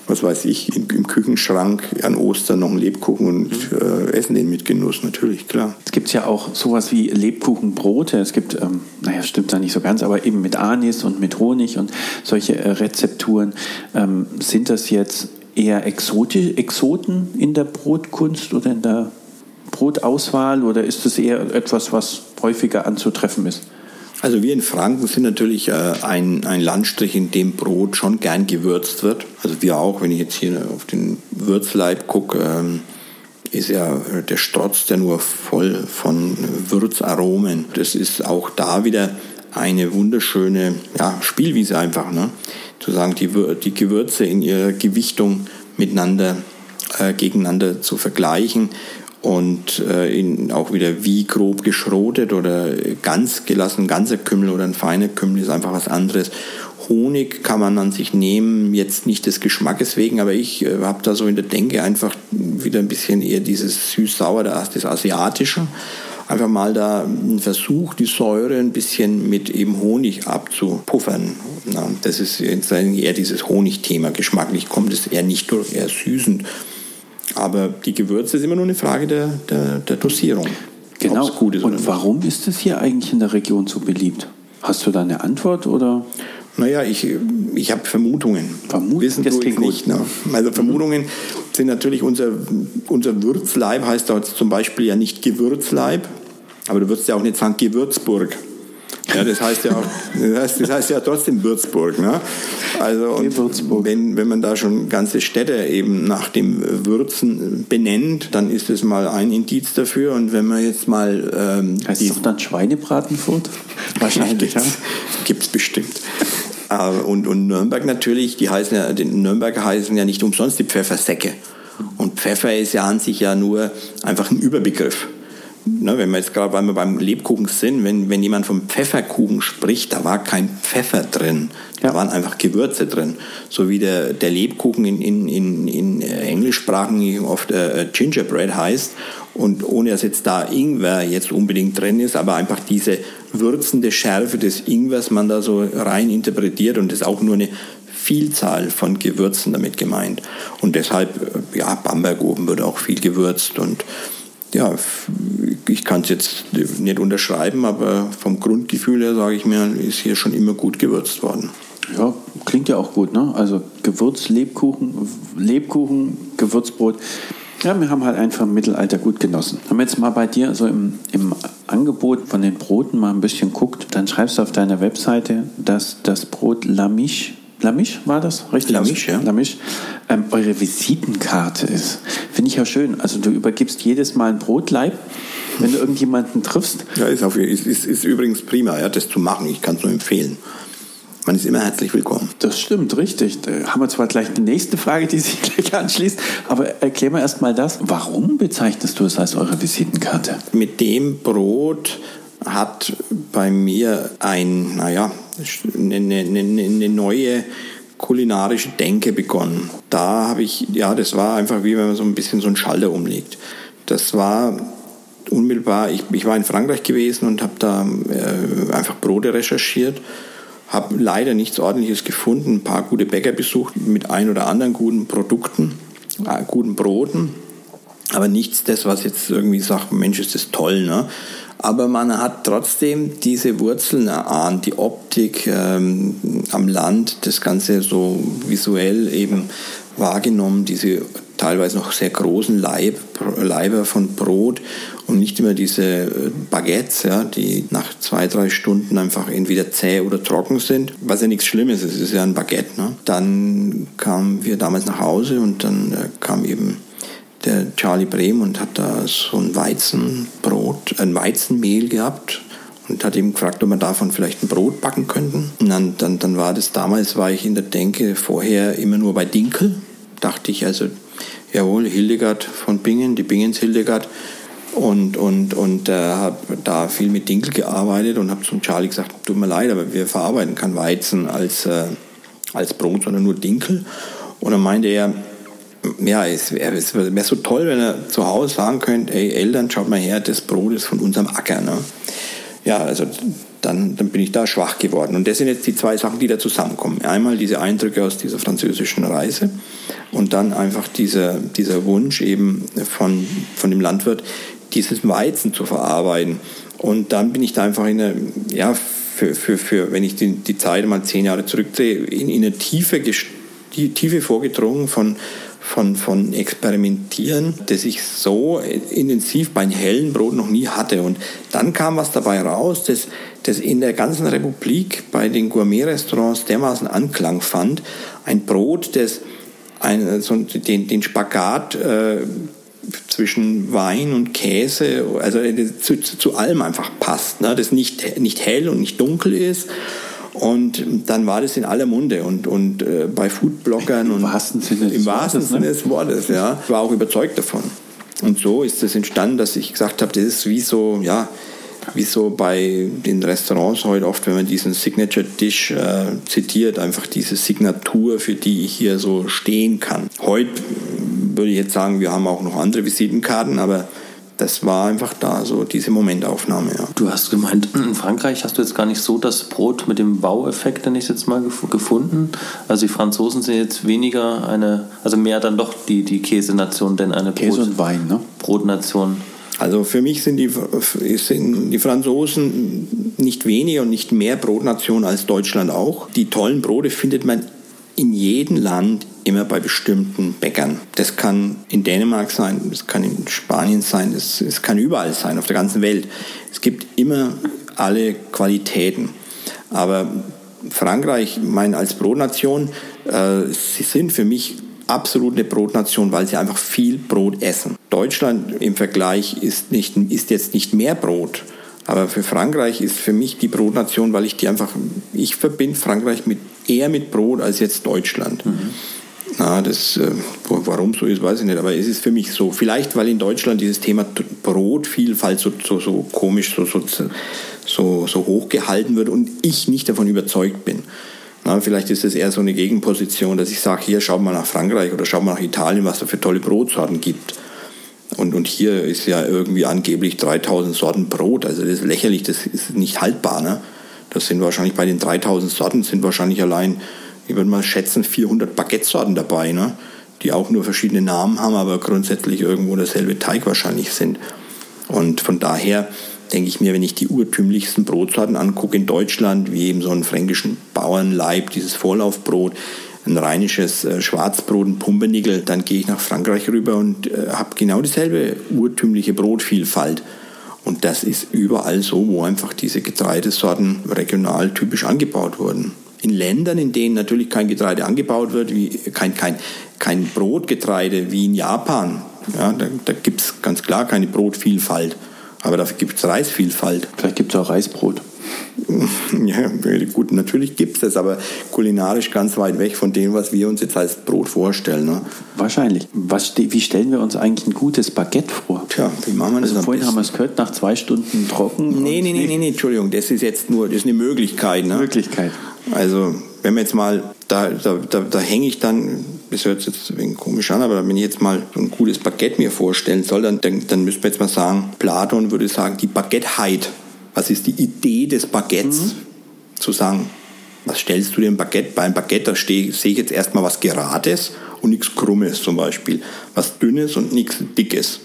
was weiß ich, im, im Küchenschrank an Ostern noch einen Lebkuchen und mhm. äh, essen den mit Genuss, natürlich, klar. Es gibt ja auch sowas wie Lebkuchenbrote. Es gibt, ähm, naja, stimmt da nicht so ganz, aber eben mit Anis und mit Honig und solche äh, Rezepturen. Ähm, sind das jetzt eher Exote, Exoten in der Brotkunst oder in der Brotauswahl oder ist es eher etwas, was häufiger anzutreffen ist? Also wir in Franken sind natürlich äh, ein, ein Landstrich, in dem Brot schon gern gewürzt wird. Also wir auch, wenn ich jetzt hier auf den Würzleib gucke, ähm, ist ja der Strotz der nur voll von Würzaromen. Das ist auch da wieder eine wunderschöne ja, Spielwiese einfach. Ne? Zu sagen, die, die Gewürze in ihrer Gewichtung miteinander, äh, gegeneinander zu vergleichen und äh, in, auch wieder wie grob geschrotet oder ganz gelassen, ganzer Kümmel oder ein feiner Kümmel ist einfach was anderes. Honig kann man an sich nehmen, jetzt nicht des Geschmackes wegen, aber ich äh, habe da so in der Denke einfach wieder ein bisschen eher dieses süß-sauer, das Asiatische. Einfach mal da einen Versuch, die Säure ein bisschen mit eben Honig abzupuffern. Na, das ist eher dieses Honigthema. Geschmacklich kommt es eher nicht durch, eher süßend. Aber die Gewürze ist immer nur eine Frage der, der, der Dosierung. Genau. Und warum ist es hier eigentlich in der Region so beliebt? Hast du da eine Antwort oder? Naja, ich, ich habe Vermutungen. Vermutungen? Wissen das klingt nicht. Ne? Also Vermutungen sind natürlich unser, unser Würzleib heißt da zum Beispiel ja nicht Gewürzleib, aber du würdest ja auch nicht sagen Gewürzburg. Ja, das heißt ja auch, das heißt, das heißt ja trotzdem Würzburg. Ne? Also und Würzburg. Wenn, wenn man da schon ganze Städte eben nach dem Würzen benennt, dann ist das mal ein Indiz dafür. Und wenn man jetzt mal ähm, heißt es dann Schweinebratenfurt? Wahrscheinlich, ja. Gibt es bestimmt. Und, und Nürnberg natürlich, die heißen ja, die Nürnberger heißen ja nicht umsonst die Pfeffersäcke. Und Pfeffer ist ja an sich ja nur einfach ein Überbegriff ne, wenn wir jetzt gerade weil wir beim Lebkuchen sind, wenn, wenn jemand vom Pfefferkuchen spricht, da war kein Pfeffer drin. Da ja. waren einfach Gewürze drin. So wie der, der Lebkuchen in, in, in, in Englischsprachen oft äh, Gingerbread heißt. Und ohne dass jetzt da Ingwer jetzt unbedingt drin ist, aber einfach diese würzende Schärfe des Ingwers man da so rein interpretiert und ist auch nur eine Vielzahl von Gewürzen damit gemeint. Und deshalb, äh, ja, Bamberg oben wird auch viel gewürzt und ja, ich kann es jetzt nicht unterschreiben, aber vom Grundgefühl her sage ich mir, ist hier schon immer gut gewürzt worden. Ja, klingt ja auch gut, ne? Also Gewürz, Lebkuchen, Lebkuchen, Gewürzbrot. Ja, wir haben halt einfach im Mittelalter gut genossen. Haben wir jetzt mal bei dir so im, im Angebot von den Broten mal ein bisschen guckt, dann schreibst du auf deiner Webseite, dass das Brot Lamiche Lamisch war das, richtig? Lamisch, ja. Lamisch, ähm, eure Visitenkarte ist. Finde ich ja schön. Also du übergibst jedes Mal ein Brotleib, wenn du irgendjemanden triffst. Ja, ist, auf, ist, ist, ist übrigens prima, ja, das zu machen. Ich kann es nur empfehlen. Man ist immer herzlich willkommen. Das stimmt, richtig. Da haben wir zwar gleich die nächste Frage, die sich gleich anschließt, aber erklär mir erst mal das. Warum bezeichnest du es als eure Visitenkarte? Mit dem Brot hat bei mir ein, naja, eine, eine, eine neue kulinarische Denke begonnen. Da habe ich, ja, das war einfach wie wenn man so ein bisschen so einen Schalter umlegt. Das war unmittelbar, ich, ich war in Frankreich gewesen und habe da äh, einfach Brote recherchiert, habe leider nichts Ordentliches gefunden, ein paar gute Bäcker besucht mit ein oder anderen guten Produkten, äh, guten Broten, aber nichts das, was jetzt irgendwie sagt, Mensch, ist das toll, ne? Aber man hat trotzdem diese Wurzeln erahnt, die Optik ähm, am Land, das Ganze so visuell eben wahrgenommen, diese teilweise noch sehr großen Leib, Leiber von Brot und nicht immer diese äh, Baguettes, ja, die nach zwei, drei Stunden einfach entweder zäh oder trocken sind, was ja nichts Schlimmes ist, es ist ja ein Baguette. Ne? Dann kamen wir damals nach Hause und dann äh, kam eben der Charlie Brehm und hat da so ein Weizenbrot, ein Weizenmehl gehabt. und hat ihm gefragt, ob wir davon vielleicht ein Brot backen könnten. Und dann, dann, dann war das damals, war ich in der Denke vorher immer nur bei Dinkel. Dachte ich also, jawohl, Hildegard von Bingen, die Bingens Hildegard. Und, und, und äh, habe da viel mit Dinkel gearbeitet und habe zum Charlie gesagt, tut mir leid, aber wir verarbeiten kein Weizen als, äh, als Brot, sondern nur Dinkel. Und dann meinte er, ja, es wäre wär so toll, wenn er zu Hause sagen könnte, ey Eltern, schaut mal her, das Brot ist von unserem Acker. Ne? Ja, also dann, dann bin ich da schwach geworden. Und das sind jetzt die zwei Sachen, die da zusammenkommen. Einmal diese Eindrücke aus dieser französischen Reise und dann einfach dieser, dieser Wunsch eben von, von dem Landwirt, dieses Weizen zu verarbeiten. Und dann bin ich da einfach in eine, ja, für, für, für wenn ich die, die Zeit mal zehn Jahre zurückdrehe, in, in eine Tiefe, die Tiefe vorgedrungen von, von, von Experimentieren, das ich so intensiv beim hellen Brot noch nie hatte. Und dann kam was dabei raus, das, das in der ganzen Republik bei den Gourmet-Restaurants dermaßen Anklang fand. Ein Brot, das ein, so den, den Spagat äh, zwischen Wein und Käse, also zu, zu allem einfach passt, ne? das nicht, nicht hell und nicht dunkel ist. Und dann war das in aller Munde und, und äh, bei Foodbloggern Im und wahrsten Sinne im wahrsten ne? Sinne des Wortes, ja, Ich war auch überzeugt davon. Und so ist es entstanden, dass ich gesagt habe, das ist wie so, ja, wie so bei den Restaurants heute oft, wenn man diesen Signature Dish äh, zitiert, einfach diese Signatur, für die ich hier so stehen kann. Heute würde ich jetzt sagen, wir haben auch noch andere Visitenkarten, aber das war einfach da, so diese Momentaufnahme. Ja. Du hast gemeint, *clears throat* in Frankreich hast du jetzt gar nicht so das Brot mit dem Baueffekt, den ich jetzt mal gef gefunden. Also die Franzosen sind jetzt weniger eine, also mehr dann doch die, die Käsenation, denn eine Käse Brot, und Wein, ne? Brotnation. Also für mich sind die, sind die Franzosen nicht weniger und nicht mehr Brotnation als Deutschland auch. Die tollen Brote findet man in jedem Land immer bei bestimmten Bäckern. Das kann in Dänemark sein, das kann in Spanien sein, das, das kann überall sein, auf der ganzen Welt. Es gibt immer alle Qualitäten. Aber Frankreich, ich meine, als Brotnation, äh, sie sind für mich absolut eine Brotnation, weil sie einfach viel Brot essen. Deutschland im Vergleich ist, nicht, ist jetzt nicht mehr Brot. Aber für Frankreich ist für mich die Brotnation, weil ich die einfach, ich verbinde Frankreich mit, eher mit Brot als jetzt Deutschland. Na, das, äh, warum so ist, weiß ich nicht, aber es ist für mich so. Vielleicht, weil in Deutschland dieses Thema Brotvielfalt so, so, so komisch, so, so, so, so hoch gehalten wird und ich nicht davon überzeugt bin. Na, vielleicht ist es eher so eine Gegenposition, dass ich sage, hier schaut mal nach Frankreich oder schaut mal nach Italien, was da für tolle Brotsorten gibt. Und, und hier ist ja irgendwie angeblich 3000 Sorten Brot. Also das ist lächerlich, das ist nicht haltbar. Ne? Das sind wahrscheinlich bei den 3000 Sorten sind wahrscheinlich allein, ich würde mal schätzen, 400 Baguette-Sorten dabei, ne? die auch nur verschiedene Namen haben, aber grundsätzlich irgendwo derselbe Teig wahrscheinlich sind. Und von daher denke ich mir, wenn ich die urtümlichsten Brotsorten angucke in Deutschland, wie eben so einen fränkischen Bauernleib, dieses Vorlaufbrot, ein rheinisches äh, Schwarzbrot, ein Pumpernickel, dann gehe ich nach Frankreich rüber und äh, habe genau dieselbe urtümliche Brotvielfalt. Und das ist überall so, wo einfach diese Getreidesorten regional typisch angebaut wurden. In Ländern, in denen natürlich kein Getreide angebaut wird, wie kein, kein, kein Brotgetreide wie in Japan, ja, da, da gibt es ganz klar keine Brotvielfalt. Aber dafür gibt es Reisvielfalt. Vielleicht gibt es auch Reisbrot. Ja, gut, natürlich gibt es das, aber kulinarisch ganz weit weg von dem, was wir uns jetzt als Brot vorstellen. Ne? Wahrscheinlich. Was, wie stellen wir uns eigentlich ein gutes Baguette vor? Tja, wie machen wir das Also vorhin haben wir es gehört, nach zwei Stunden trocken. Nee, nee, nee, nee, nee, Entschuldigung, das ist jetzt nur, das ist eine Möglichkeit. Ne? Möglichkeit. Also, wenn wir jetzt mal, da, da, da, da hänge ich dann, das hört sich jetzt ein wenig komisch an, aber wenn ich jetzt mal so ein gutes Baguette mir vorstellen soll, dann, dann, dann müsste man jetzt mal sagen, Platon würde sagen, die Baguetteheit. Was ist die Idee des Baguettes? Zu sagen, was stellst du dir ein Baguette? Bei einem Baguette, sehe ich jetzt erstmal was Gerades und nichts Krummes zum Beispiel. Was Dünnes und nichts Dickes.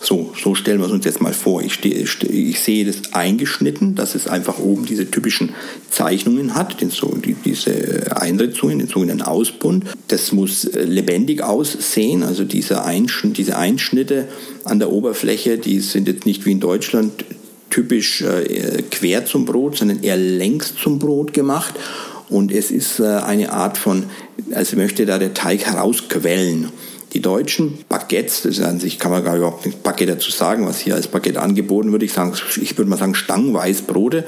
So, so stellen wir es uns jetzt mal vor. Ich, stehe, ich sehe das eingeschnitten, dass es einfach oben diese typischen Zeichnungen hat, den, so, die, diese Einritzungen, den sogenannten Ausbund. Das muss äh, lebendig aussehen, also diese Einschnitte an der Oberfläche, die sind jetzt nicht wie in Deutschland typisch äh, quer zum Brot, sondern eher längs zum Brot gemacht. Und es ist äh, eine Art von, also möchte da der Teig herausquellen. Die deutschen Baguettes, das ist an sich, kann man gar überhaupt nicht Baguette dazu sagen, was hier als Baguette angeboten wird. Ich, ich würde mal sagen Stangenweißbrote.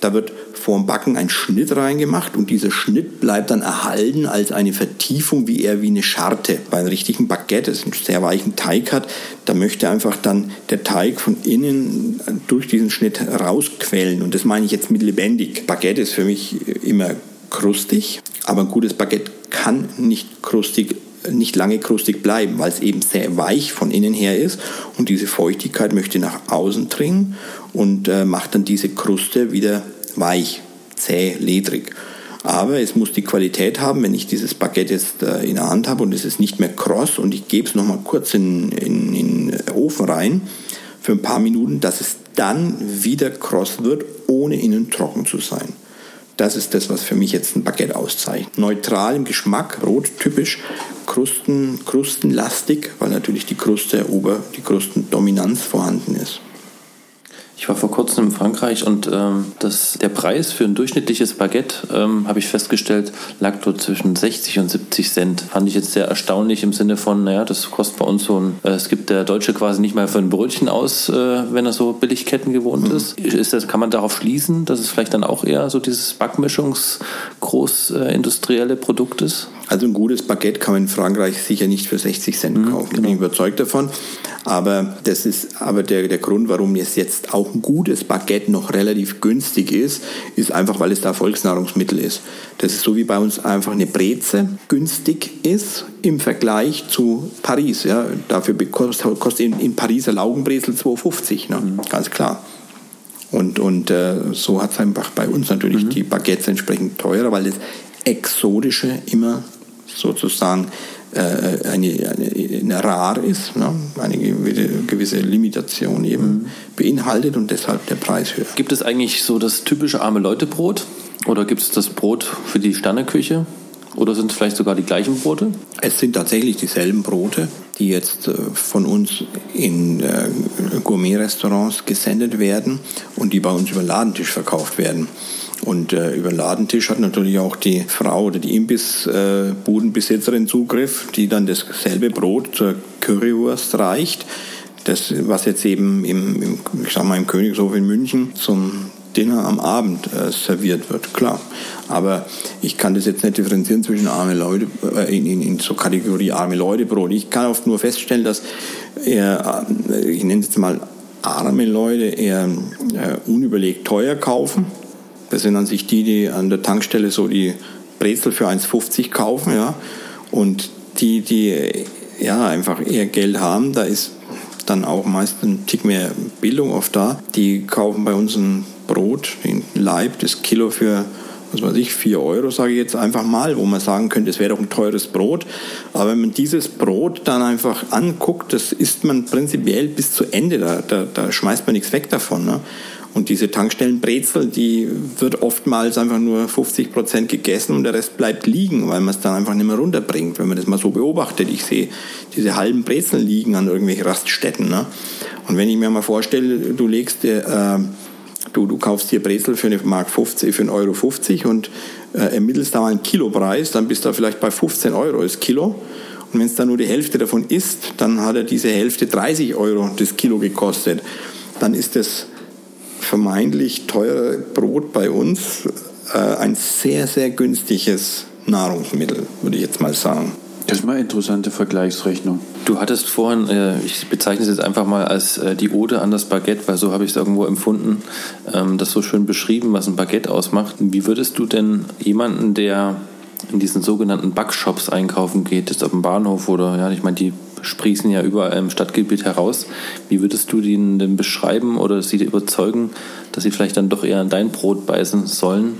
Da wird vor dem Backen ein Schnitt reingemacht und dieser Schnitt bleibt dann erhalten als eine Vertiefung, wie eher wie eine Scharte. Bei einem richtigen Baguette, das einen sehr weichen Teig hat, da möchte einfach dann der Teig von innen durch diesen Schnitt rausquellen. Und das meine ich jetzt mit lebendig. Baguette ist für mich immer krustig, aber ein gutes Baguette kann nicht krustig nicht lange krustig bleiben, weil es eben sehr weich von innen her ist und diese Feuchtigkeit möchte nach außen dringen und äh, macht dann diese Kruste wieder weich, zäh, ledrig. Aber es muss die Qualität haben, wenn ich dieses Baguette jetzt äh, in der Hand habe und es ist nicht mehr kross und ich gebe es nochmal kurz in, in, in den Ofen rein für ein paar Minuten, dass es dann wieder kross wird, ohne innen trocken zu sein. Das ist das, was für mich jetzt ein Baguette auszeichnet. Neutral im Geschmack, rottypisch, Krusten, krustenlastig, weil natürlich die Kruste, Ober, die Krustendominanz vorhanden ist. Ich war vor kurzem in Frankreich und ähm, das, der Preis für ein durchschnittliches Baguette, ähm, habe ich festgestellt, lag dort zwischen 60 und 70 Cent. Fand ich jetzt sehr erstaunlich im Sinne von, naja, das kostet bei uns so ein, äh, es gibt der Deutsche quasi nicht mal für ein Brötchen aus, äh, wenn er so Billigketten gewohnt mhm. ist. ist das, kann man darauf schließen, dass es vielleicht dann auch eher so dieses Backmischungs-großindustrielle Produkt ist? Also ein gutes Baguette kann man in Frankreich sicher nicht für 60 Cent mhm, kaufen, genau. bin ich überzeugt davon. Aber das ist aber der, der Grund, warum es jetzt auch ein gutes Baguette noch relativ günstig ist, ist einfach, weil es da Volksnahrungsmittel ist. Das ist so wie bei uns einfach eine Breze günstig ist im Vergleich zu Paris. Ja. Dafür kostet, kostet in, in Paris ein Laugenbrezel 2,50, ne? Mhm. ganz klar. Und, und äh, so hat es einfach bei uns natürlich mhm. die Baguettes entsprechend teurer, weil das Exotische immer sozusagen äh, eine, eine, eine rar ist, ne? eine gewisse Limitation eben mhm. beinhaltet und deshalb der Preis höher. Gibt es eigentlich so das typische arme Leute Brot oder gibt es das Brot für die Sterneküche? Oder sind es vielleicht sogar die gleichen Brote? Es sind tatsächlich dieselben Brote, die jetzt äh, von uns in äh, Gourmet-Restaurants gesendet werden und die bei uns über den Ladentisch verkauft werden. Und äh, über den Ladentisch hat natürlich auch die Frau oder die Imbissbudenbesitzerin äh, Zugriff, die dann dasselbe Brot zur Currywurst reicht. Das, was jetzt eben im, im, ich sag mal, im Königshof in München zum Dinner am Abend äh, serviert wird, klar. Aber ich kann das jetzt nicht differenzieren zwischen arme Leute, äh, in, in, in so Kategorie arme Leute Brot. Ich kann oft nur feststellen, dass eher, äh, ich nenne es jetzt mal arme Leute eher äh, unüberlegt teuer kaufen das sind an sich die, die an der Tankstelle so die Brezel für 1,50 kaufen, ja. Und die, die ja einfach eher Geld haben, da ist dann auch meist ein Tick mehr Bildung oft da. Die kaufen bei uns ein Brot, den Leib, das Kilo für, was weiß ich, 4 Euro, sage ich jetzt einfach mal, wo man sagen könnte, es wäre doch ein teures Brot. Aber wenn man dieses Brot dann einfach anguckt, das isst man prinzipiell bis zu Ende, da, da, da schmeißt man nichts weg davon. Ne? Und diese Tankstellenbrezel, die wird oftmals einfach nur 50 Prozent gegessen und der Rest bleibt liegen, weil man es dann einfach nicht mehr runterbringt, wenn man das mal so beobachtet. Ich sehe diese halben Brezeln liegen an irgendwelchen Raststätten. Ne? Und wenn ich mir mal vorstelle, du legst äh, du, du kaufst hier Brezel für eine Mark 50, für 1,50 Euro 50 und äh, ermittelst da mal einen Kilopreis, dann bist du vielleicht bei 15 Euro das Kilo. Und wenn es dann nur die Hälfte davon ist, dann hat er diese Hälfte 30 Euro das Kilo gekostet. Dann ist das vermeintlich teure Brot bei uns äh, ein sehr, sehr günstiges Nahrungsmittel, würde ich jetzt mal sagen. Das ist mal eine interessante Vergleichsrechnung. Du hattest vorhin, äh, ich bezeichne es jetzt einfach mal als äh, die Ode an das Baguette, weil so habe ich es irgendwo empfunden, ähm, das so schön beschrieben, was ein Baguette ausmacht. Wie würdest du denn jemanden, der in diesen sogenannten Backshops einkaufen geht, jetzt auf dem Bahnhof oder, ja, ich meine, die sprießen ja überall im Stadtgebiet heraus. Wie würdest du ihnen denn beschreiben oder sie überzeugen, dass sie vielleicht dann doch eher an dein Brot beißen sollen?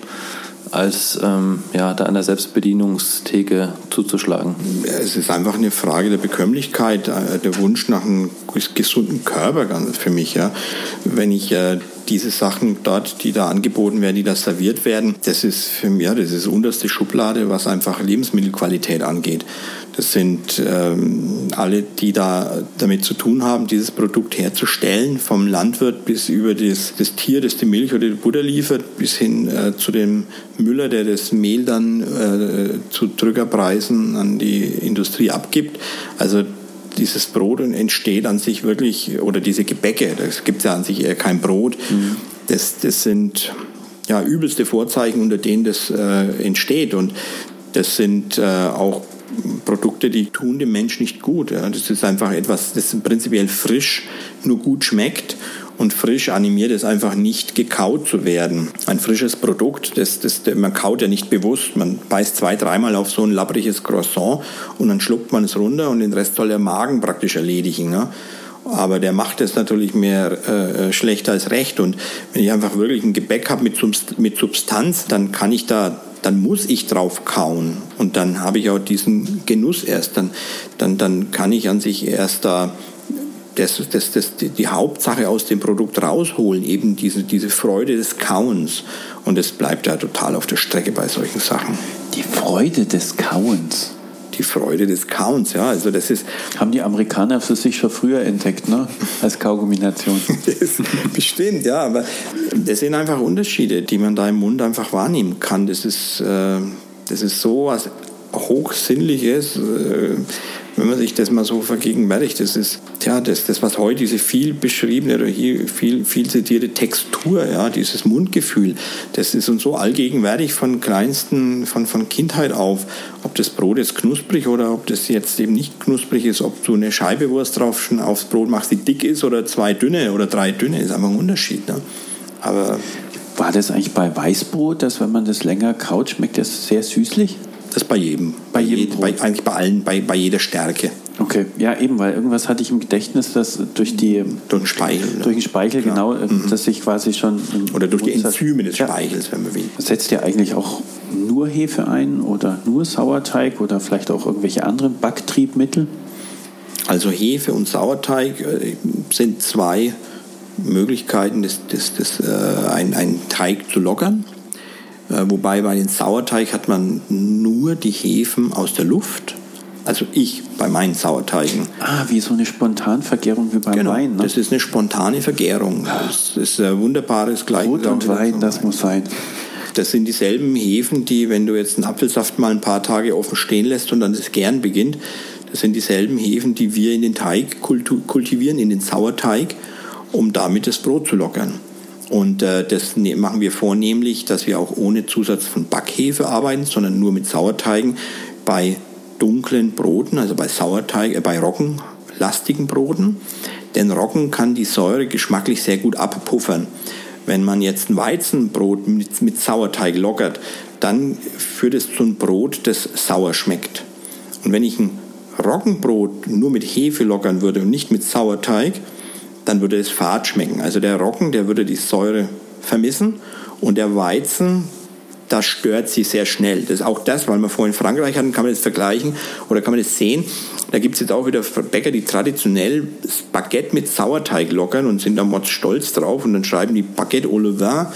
als ähm, ja, da an der Selbstbedienungstheke zuzuschlagen? Es ist einfach eine Frage der Bekömmlichkeit, äh, der Wunsch nach einem gesunden Körper für mich. Ja. Wenn ich äh, diese Sachen dort, die da angeboten werden, die da serviert werden, das ist für mich, ja, das ist unterste Schublade, was einfach Lebensmittelqualität angeht. Das sind ähm, alle, die da damit zu tun haben, dieses Produkt herzustellen, vom Landwirt bis über das, das Tier, das die Milch oder die Butter liefert, bis hin äh, zu dem Müller, der das Mehl dann äh, zu Drückerpreisen an die Industrie abgibt. Also dieses Brot entsteht an sich wirklich, oder diese Gebäcke, das gibt es ja an sich eher kein Brot, mhm. das, das sind ja übelste Vorzeichen, unter denen das äh, entsteht. Und das sind äh, auch Produkte, die tun dem Mensch nicht gut. Ja. Das ist einfach etwas, das prinzipiell frisch nur gut schmeckt und frisch animiert es einfach nicht gekaut zu werden. Ein frisches Produkt, das, das, man kaut ja nicht bewusst. Man beißt zwei, dreimal auf so ein labbriges Croissant und dann schluckt man es runter und den Rest soll der Magen praktisch erledigen. Ne? Aber der macht es natürlich mehr äh, schlecht als recht. Und wenn ich einfach wirklich ein Gebäck habe mit, mit Substanz, dann kann ich da dann muss ich drauf kauen und dann habe ich auch diesen Genuss erst. Dann, dann, dann kann ich an sich erst da das, das, das, die Hauptsache aus dem Produkt rausholen, eben diese, diese Freude des Kauens. Und es bleibt ja total auf der Strecke bei solchen Sachen. Die Freude des Kauens die Freude des Kauens. Ja, also das ist Haben die Amerikaner für sich schon früher entdeckt, ne? als Kaukombination. *laughs* bestimmt, ja, aber das sind einfach Unterschiede, die man da im Mund einfach wahrnehmen kann. Das ist, äh, das ist so was Hochsinnliches. Äh, wenn man sich das mal so vergegenwärtigt, das ist ja das, das was heute diese viel beschriebene oder hier viel, viel zitierte Textur, ja, dieses Mundgefühl, das ist uns so allgegenwärtig von kleinsten, von, von Kindheit auf. Ob das Brot jetzt knusprig oder ob das jetzt eben nicht knusprig ist, ob du eine Scheibe Wurst drauf aufs Brot machst, die dick ist oder zwei dünne oder drei dünne, ist einfach ein Unterschied. Ne? Aber war das eigentlich bei Weißbrot, dass wenn man das länger kaut, schmeckt das sehr süßlich? Das bei jedem. Bei, jedem bei, eigentlich bei allen, bei, bei jeder Stärke. Okay, ja eben, weil irgendwas hatte ich im Gedächtnis, dass durch die durch den Speichel, durch den Speichel ja. genau, mhm. dass sich quasi schon oder durch die Enzyme des Speichels, wenn man will. Setzt ihr eigentlich auch nur Hefe ein oder nur Sauerteig oder vielleicht auch irgendwelche anderen Backtriebmittel? Also Hefe und Sauerteig äh, sind zwei Möglichkeiten, das, das, das, äh, einen Teig zu lockern. Äh, wobei bei den Sauerteig hat man nur die Hefen aus der Luft. Also ich bei meinen Sauerteigen. Ah, wie so eine Spontanvergärung wie beim genau, Wein. Ne? Das ist eine spontane Vergärung. Das ist ein wunderbares Gleich. Brot und Wein, das muss sein. Das sind dieselben Hefen, die, wenn du jetzt einen Apfelsaft mal ein paar Tage offen stehen lässt und dann das Gern beginnt, das sind dieselben Hefen, die wir in den Teig kultivieren, in den Sauerteig, um damit das Brot zu lockern. Und äh, das ne-, machen wir vornehmlich, dass wir auch ohne Zusatz von Backhefe arbeiten, sondern nur mit Sauerteigen bei dunklen Broten, also bei Sauerteig, äh, bei roggenlastigen Broten. Denn Roggen kann die Säure geschmacklich sehr gut abpuffern. Wenn man jetzt ein Weizenbrot mit, mit Sauerteig lockert, dann führt es zu einem Brot, das sauer schmeckt. Und wenn ich ein Roggenbrot nur mit Hefe lockern würde und nicht mit Sauerteig, dann würde es fad schmecken. Also der Roggen, der würde die Säure vermissen und der Weizen, da stört sie sehr schnell. Das ist auch das, weil wir vorhin Frankreich hatten, kann man das vergleichen oder kann man das sehen. Da gibt es jetzt auch wieder Bäcker, die traditionell das Baguette mit Sauerteig lockern und sind da mod stolz drauf und dann schreiben die Baguette au levain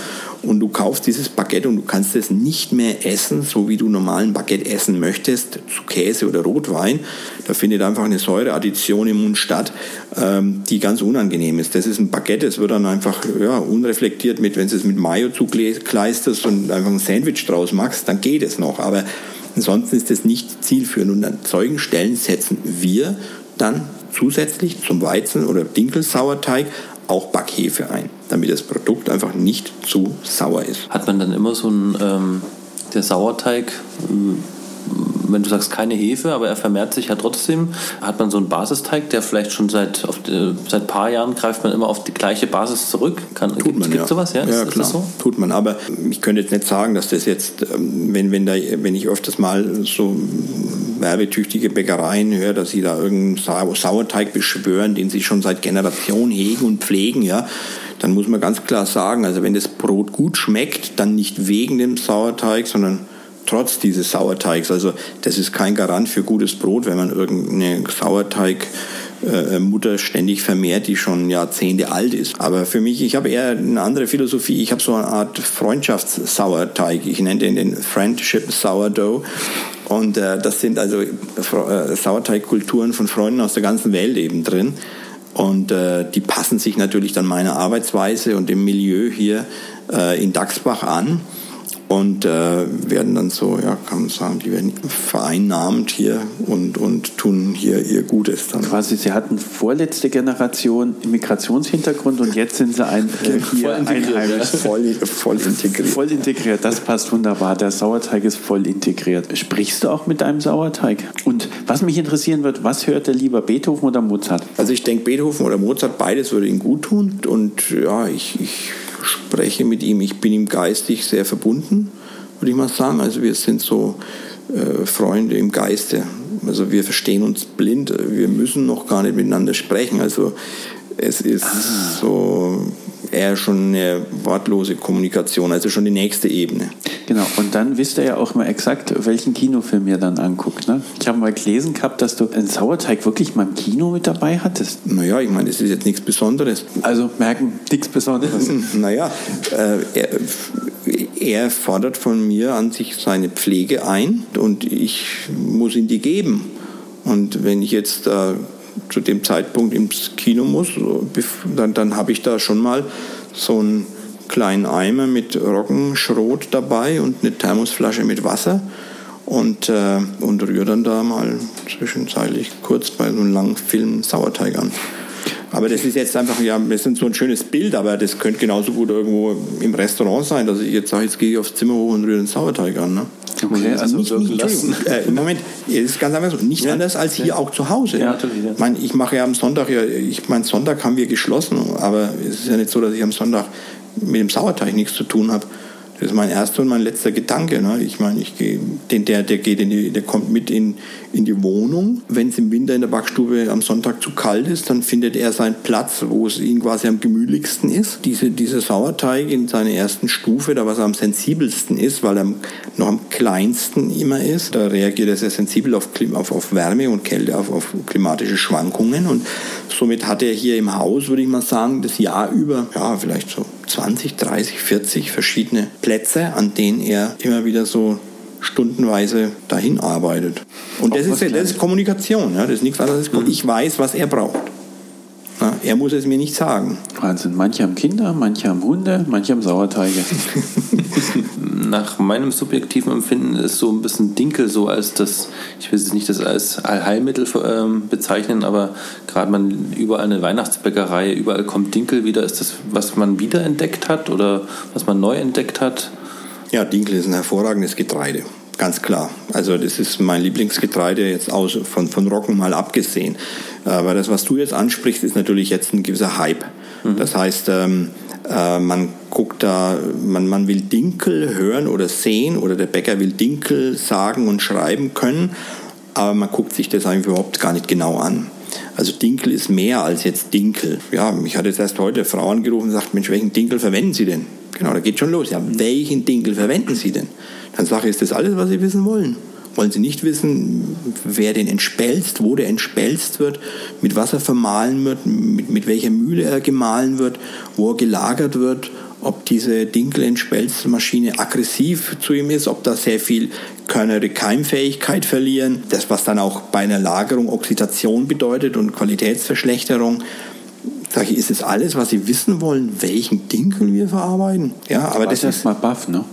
und du kaufst dieses Baguette und du kannst es nicht mehr essen, so wie du normalen Baguette essen möchtest, zu Käse oder Rotwein. Da findet einfach eine Säureaddition im Mund statt, ähm, die ganz unangenehm ist. Das ist ein Baguette, es wird dann einfach ja, unreflektiert mit, wenn du es mit Mayo zugleisterst und einfach ein Sandwich draus machst, dann geht es noch. Aber ansonsten ist das nicht zielführend. Und an solchen Stellen setzen wir dann zusätzlich zum Weizen- oder Dinkelsauerteig auch Backhefe ein, damit das Produkt einfach nicht zu sauer ist. Hat man dann immer so ein, ähm, der Sauerteig, wenn du sagst keine Hefe, aber er vermehrt sich ja trotzdem, hat man so einen Basisteig, der vielleicht schon seit auf die, seit paar Jahren greift man immer auf die gleiche Basis zurück. Kann, Tut gibt, man, gibt ja. sowas, ja? Ja, ist, klar. So? Tut man, aber ich könnte jetzt nicht sagen, dass das jetzt, ähm, wenn, wenn, da, wenn ich öfters mal so werbetüchtige Bäckereien höre, dass sie da irgendeinen Sauerteig beschwören, den sie schon seit Generationen hegen und pflegen, ja, dann muss man ganz klar sagen, also wenn das Brot gut schmeckt, dann nicht wegen dem Sauerteig, sondern trotz dieses Sauerteigs. Also das ist kein Garant für gutes Brot, wenn man irgendeine Sauerteig äh, Mutter ständig vermehrt, die schon Jahrzehnte alt ist. Aber für mich, ich habe eher eine andere Philosophie. Ich habe so eine Art Freundschaftssauerteig. Ich nenne den den Friendship Sourdough. Und äh, das sind also äh, Sauerteigkulturen von Freunden aus der ganzen Welt eben drin. Und äh, die passen sich natürlich dann meiner Arbeitsweise und dem Milieu hier äh, in Dachsbach an und äh, werden dann so, ja, kann man sagen, die werden vereinnahmt hier und, und tun hier ihr Gutes dann. Quasi, sie hatten vorletzte Generation Migrationshintergrund und jetzt sind sie ein, äh, hier voll einheimisch. Voll, voll integriert. Voll integriert, das passt wunderbar. Der Sauerteig ist voll integriert. Sprichst du auch mit deinem Sauerteig? Und was mich interessieren wird, was hört er lieber, Beethoven oder Mozart? Also ich denke, Beethoven oder Mozart, beides würde ihm gut tun. Und ja, ich, ich spreche mit ihm. Ich bin ihm geistig sehr verbunden, würde ich mal sagen. Also wir sind so äh, Freunde im Geiste. Also wir verstehen uns blind. Wir müssen noch gar nicht miteinander sprechen. Also es ist ah. so eher schon eine wortlose Kommunikation, also schon die nächste Ebene. Genau, und dann wisst ihr ja auch mal exakt, welchen Kinofilm ihr dann anguckt. Ne? Ich habe mal gelesen gehabt, dass du einen Sauerteig wirklich mal im Kino mit dabei hattest. Naja, ich meine, das ist jetzt nichts Besonderes. Also merken, nichts Besonderes. *laughs* naja, äh, er, er fordert von mir an sich seine Pflege ein und ich muss ihn die geben. Und wenn ich jetzt äh, zu dem Zeitpunkt ins Kino muss, dann, dann habe ich da schon mal so einen kleinen Eimer mit Roggenschrot dabei und eine Thermosflasche mit Wasser und, äh, und rühre dann da mal zwischenzeitlich kurz bei so einem langen Film Sauerteig an. Aber das ist jetzt einfach, ja, das ist so ein schönes Bild, aber das könnte genauso gut irgendwo im Restaurant sein, dass ich jetzt sage, jetzt gehe ich aufs Zimmer hoch und rühre den Sauerteig an. Ne? Okay, also, also nicht, nicht, *laughs* äh, Moment, es ist ganz so. Nicht ja. anders als hier ja. auch zu Hause. Ja, ich, mein, ich mache ja am Sonntag, ja, ich meine, Sonntag haben wir geschlossen, aber es ist ja nicht so, dass ich am Sonntag mit dem Sauerteig nichts zu tun habe. Das ist mein erster und mein letzter Gedanke. Ne? Ich meine, ich gehe, der, der, geht in die, der kommt mit in, in die Wohnung. Wenn es im Winter in der Backstube am Sonntag zu kalt ist, dann findet er seinen Platz, wo es ihm quasi am gemütlichsten ist. Diese, dieser Sauerteig in seiner ersten Stufe, da was er am sensibelsten ist, weil er noch am kleinsten immer ist, da reagiert er sehr sensibel auf, auf, auf Wärme und Kälte, auf, auf klimatische Schwankungen. Und somit hat er hier im Haus, würde ich mal sagen, das Jahr über, ja, vielleicht so 20, 30, 40 verschiedene Plätze, an denen er immer wieder so stundenweise dahin arbeitet. Und das ist, das ist, Kommunikation, ja, das ist nichts anderes. Mhm. Ich weiß, was er braucht. Er muss es mir nicht sagen. Wahnsinn. Manche haben Kinder, manche haben Hunde, manche haben Sauerteige. *laughs* Nach meinem subjektiven Empfinden ist so ein bisschen Dinkel so als das, ich will es nicht das als Allheilmittel ähm, bezeichnen, aber gerade man überall eine Weihnachtsbäckerei, überall kommt Dinkel wieder. Ist das, was man wiederentdeckt hat oder was man neu entdeckt hat? Ja, Dinkel ist ein hervorragendes Getreide. Ganz klar. Also das ist mein Lieblingsgetreide jetzt aus, von, von Roggen mal abgesehen. Aber das, was du jetzt ansprichst, ist natürlich jetzt ein gewisser Hype. Mhm. Das heißt, ähm, äh, man guckt da, man, man will Dinkel hören oder sehen oder der Bäcker will Dinkel sagen und schreiben können, aber man guckt sich das eigentlich überhaupt gar nicht genau an. Also Dinkel ist mehr als jetzt Dinkel. Ja, mich hat jetzt erst heute eine Frau angerufen und sagt, Mensch, welchen Dinkel verwenden Sie denn? Genau, da geht schon los. Ja, welchen Dinkel verwenden Sie denn? Dann sage ich, ist das alles, was Sie wissen wollen? Wollen Sie nicht wissen, wer den entspelzt, wo der entspelzt wird, mit was er vermahlen wird, mit, mit welcher Mühle er gemahlen wird, wo er gelagert wird, ob diese Dinkel-Entspelzmaschine aggressiv zu ihm ist, ob da sehr viel Körner Keimfähigkeit verlieren, das was dann auch bei einer Lagerung Oxidation bedeutet und Qualitätsverschlechterung. Sag ich, ist es alles, was Sie wissen wollen, welchen Dinkel wir verarbeiten? Ja, aber das ist mal baff, ne?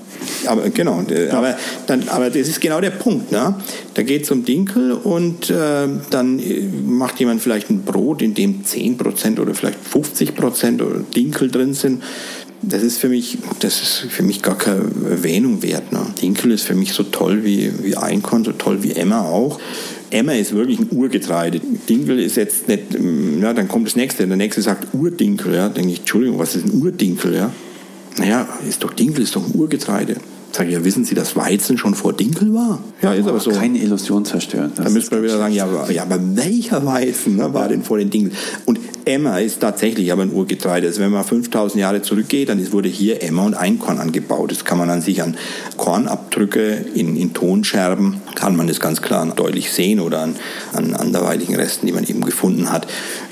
Aber genau, ja. aber, dann, aber das ist genau der Punkt. Ne? Da geht es um Dinkel und äh, dann äh, macht jemand vielleicht ein Brot, in dem 10% oder vielleicht 50% oder Dinkel drin sind. Das ist für mich, das ist für mich gar keine Erwähnung wert. Ne? Dinkel ist für mich so toll wie, wie Einkorn, so toll wie Emmer auch. Emmer ist wirklich ein Urgetreide. Dinkel ist jetzt nicht, ja, dann kommt das nächste. Der nächste sagt Urdinkel. Ja, denke ich, Entschuldigung, was ist ein Urdinkel? Ja? Naja, ist doch Dinkel, ist doch Urgetreide. Sag ich, ja, wissen Sie, dass Weizen schon vor Dinkel war? Ja, ist aber so. Keine Illusion zerstören. Da müsste man wieder sagen, ja aber, ja, aber welcher Weizen ne, war denn vor den Dinkel? Und Emmer ist tatsächlich aber ein Urgetreide. Also wenn man 5000 Jahre zurückgeht, dann wurde hier Emmer und Einkorn angebaut. Das kann man an sich an Kornabdrücke in, in Tonscherben, kann man das ganz klar deutlich sehen oder an, an anderweitigen Resten, die man eben gefunden hat.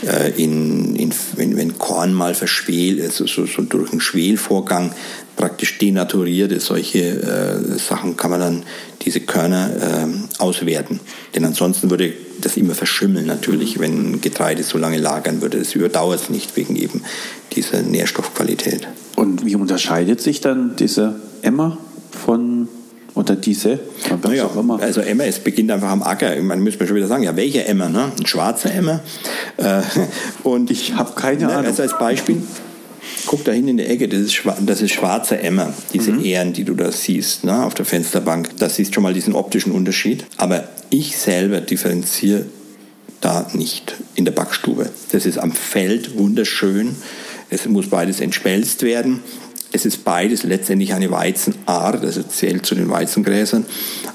Äh, in, in, wenn, wenn Korn mal verschwelt, also so, so durch einen Schwelvorgang praktisch denaturiert ist, solche äh, Sachen kann man dann diese Körner äh, auswerten. Denn ansonsten würde das immer verschimmeln natürlich, wenn Getreide so lange lagern würde. Das überdauert nicht wegen eben dieser Nährstoffqualität. Und wie unterscheidet sich dann diese Emmer von oder diese? Naja, also Emmer, es beginnt einfach am Acker. Man müsste schon wieder sagen, ja, welcher Emmer? Ne? Ein schwarzer Emmer. Äh, *laughs* und ich habe keine ne, Ahnung. Also als Beispiel, guck da hin in der Ecke, das ist, das ist schwarzer Emmer, diese mhm. Ähren, die du da siehst, ne, auf der Fensterbank. Das siehst schon mal diesen optischen Unterschied. Aber ich selber differenziere da nicht in der Backstube. Das ist am Feld wunderschön. Es muss beides entspelzt werden. Es ist beides letztendlich eine Weizenart, also zählt zu den Weizengräsern.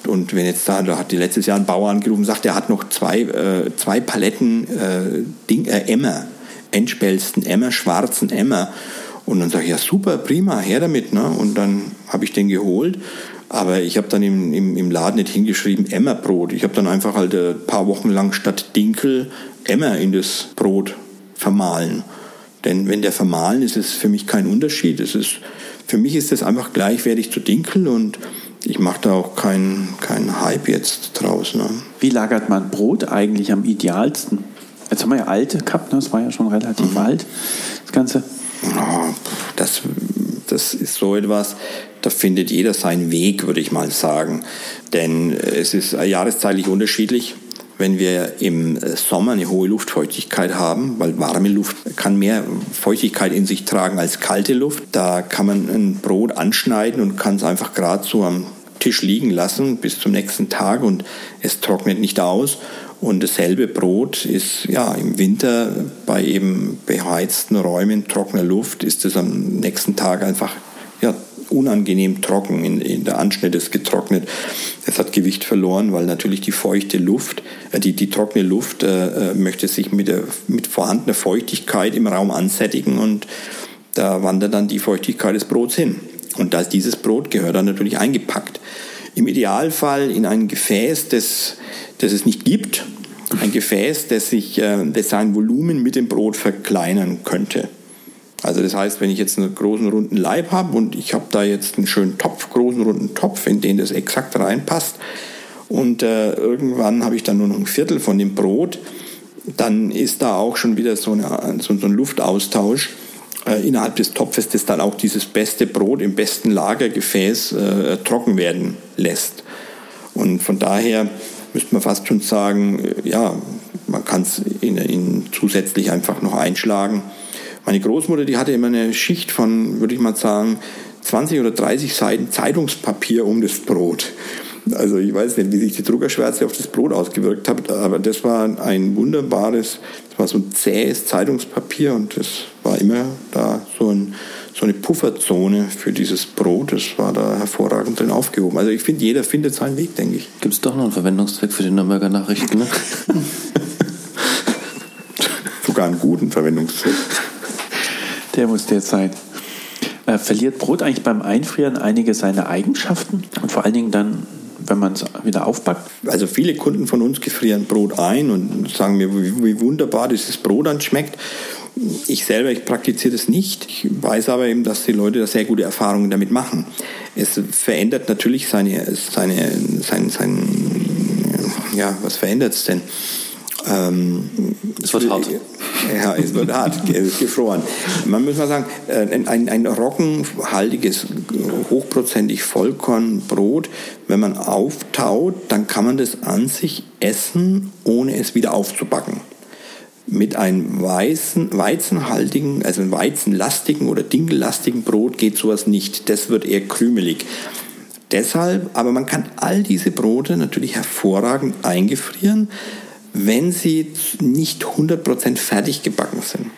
Und wenn jetzt da, da hat die letztes Jahr ein Bauer angerufen, sagt, er hat noch zwei, äh, zwei Paletten äh, Ding, äh, Emmer, entspelsten Emmer, schwarzen Emmer. Und dann sage ich, ja super, prima, her damit. Ne? Und dann habe ich den geholt. Aber ich habe dann im, im, im Laden nicht hingeschrieben Emmerbrot. Ich habe dann einfach halt ein paar Wochen lang statt Dinkel Emmer in das Brot vermahlen. Denn wenn der vermahlen ist, ist es für mich kein Unterschied. Es ist, für mich ist das einfach gleichwertig zu Dinkel und ich mache da auch keinen kein Hype jetzt draus. Ne? Wie lagert man Brot eigentlich am idealsten? Jetzt haben wir ja alte gehabt, ne? das war ja schon relativ mhm. alt, das Ganze. Das, das ist so etwas, da findet jeder seinen Weg, würde ich mal sagen. Denn es ist jahreszeitlich unterschiedlich wenn wir im Sommer eine hohe Luftfeuchtigkeit haben, weil warme Luft kann mehr Feuchtigkeit in sich tragen als kalte Luft. Da kann man ein Brot anschneiden und kann es einfach gerade so am Tisch liegen lassen bis zum nächsten Tag und es trocknet nicht aus. Und dasselbe Brot ist ja im Winter bei eben beheizten Räumen, trockener Luft, ist es am nächsten Tag einfach ja, unangenehm trocken. In, in der Anschnitt ist getrocknet. Es hat Gewicht verloren, weil natürlich die feuchte Luft, äh, die, die trockene Luft äh, äh, möchte sich mit, der, mit vorhandener Feuchtigkeit im Raum ansättigen und da wandert dann die Feuchtigkeit des Brots hin. Und das, dieses Brot gehört dann natürlich eingepackt. Im Idealfall in ein Gefäß, das, das es nicht gibt, ein Gefäß, das, sich, äh, das sein Volumen mit dem Brot verkleinern könnte. Also das heißt, wenn ich jetzt einen großen runden Leib habe und ich habe da jetzt einen schönen Topf, großen runden Topf, in den das exakt reinpasst und äh, irgendwann habe ich dann nur noch ein Viertel von dem Brot, dann ist da auch schon wieder so, eine, so, ein Luftaustausch innerhalb des Topfes, das dann auch dieses beste Brot im besten Lagergefäß äh, trocken werden lässt. Und von daher müsste man fast schon sagen, äh, ja, man kann es in, in zusätzlich einfach noch einschlagen meine Großmutter, die hatte immer eine Schicht von, würde ich mal sagen, 20 oder 30 Seiten Zeitungspapier um das Brot. Also ich weiß nicht, wie sich die Druckerschwärze auf das Brot ausgewirkt hat, aber das war ein wunderbares, das war so ein zähes Zeitungspapier und das war immer da so, ein, so eine Pufferzone für dieses Brot. Das war da hervorragend drin aufgehoben. Also ich finde, jeder findet seinen Weg, denke ich. Gibt es doch noch einen Verwendungszweck für die Nürnberger Nachrichten, ne? *laughs* Sogar einen guten Verwendungszweck. Der muss der sein. Äh, verliert Brot eigentlich beim Einfrieren einige seiner Eigenschaften und vor allen Dingen dann, wenn man es wieder aufpackt? Also viele Kunden von uns gefrieren Brot ein und sagen mir, wie, wie wunderbar dieses Brot dann schmeckt. Ich selber, ich praktiziere das nicht. Ich weiß aber eben, dass die Leute da sehr gute Erfahrungen damit machen. Es verändert natürlich seine, seine, sein, sein, ja, was verändert es denn? Ähm, es wird hart. Ja, es wird hart, es ist gefroren. Man muss mal sagen, äh, ein, ein roggenhaltiges, hochprozentig Vollkornbrot, wenn man auftaut, dann kann man das an sich essen, ohne es wieder aufzubacken. Mit einem weißen, weizenhaltigen, also einem weizenlastigen oder dingellastigen Brot geht sowas nicht. Das wird eher krümelig. Deshalb, aber man kann all diese Brote natürlich hervorragend eingefrieren wenn sie nicht 100% fertig gebacken sind,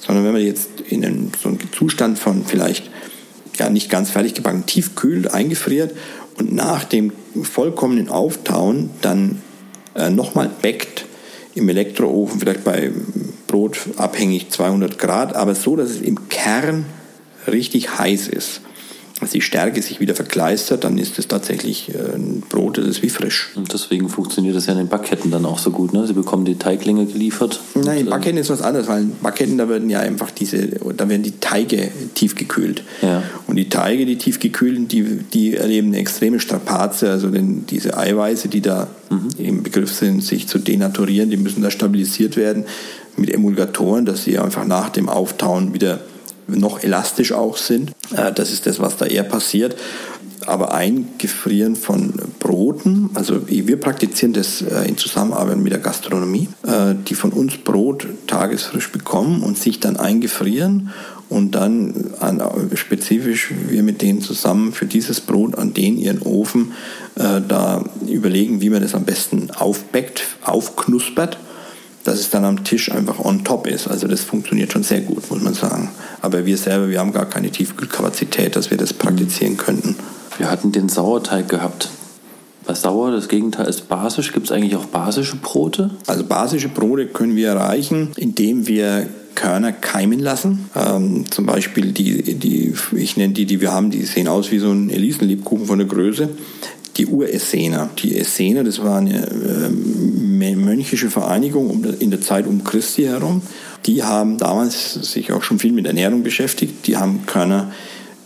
sondern wenn man jetzt in einen, so einen Zustand von vielleicht ja nicht ganz fertig gebacken, tiefkühlt, eingefriert und nach dem vollkommenen Auftauen dann äh, nochmal backt im Elektroofen, vielleicht bei Brot abhängig 200 Grad, aber so, dass es im Kern richtig heiß ist die Stärke sich wieder verkleistert, dann ist es tatsächlich äh, ein Brot, das ist wie frisch. Und deswegen funktioniert das ja in den Backketten dann auch so gut. Ne? Sie bekommen die Teiglinge geliefert. Nein, in Backketten ist was anderes, weil in Backketten, da werden ja einfach diese, da werden die Teige tiefgekühlt. Ja. Und die Teige, die tiefgekühlten, die, die erleben eine extreme Strapaze, also denn diese Eiweiße, die da mhm. im Begriff sind, sich zu denaturieren, die müssen da stabilisiert werden mit Emulgatoren, dass sie einfach nach dem Auftauen wieder noch elastisch auch sind. Äh, das ist das, was da eher passiert. Aber Eingefrieren von Broten, also wir praktizieren das äh, in Zusammenarbeit mit der Gastronomie, äh, die von uns Brot tagesfrisch bekommen und sich dann eingefrieren und dann an, spezifisch wir mit denen zusammen für dieses Brot an den ihren Ofen äh, da überlegen, wie man das am besten aufbeckt, aufknuspert dass es dann am Tisch einfach on top ist. Also das funktioniert schon sehr gut, muss man sagen. Aber wir selber, wir haben gar keine Tiefkühlkapazität, dass wir das praktizieren könnten. Wir hatten den Sauerteig gehabt. Was sauer, das Gegenteil ist basisch. Gibt es eigentlich auch basische Brote? Also basische Brote können wir erreichen, indem wir Körner keimen lassen. Ähm, zum Beispiel die, die, ich nenne die, die wir haben, die sehen aus wie so ein Elisenlebkuchen von der Größe die Uressener. Die Essener, das war eine äh, mönchische Vereinigung in der Zeit um Christi herum. Die haben damals sich auch schon viel mit Ernährung beschäftigt. Die haben Körner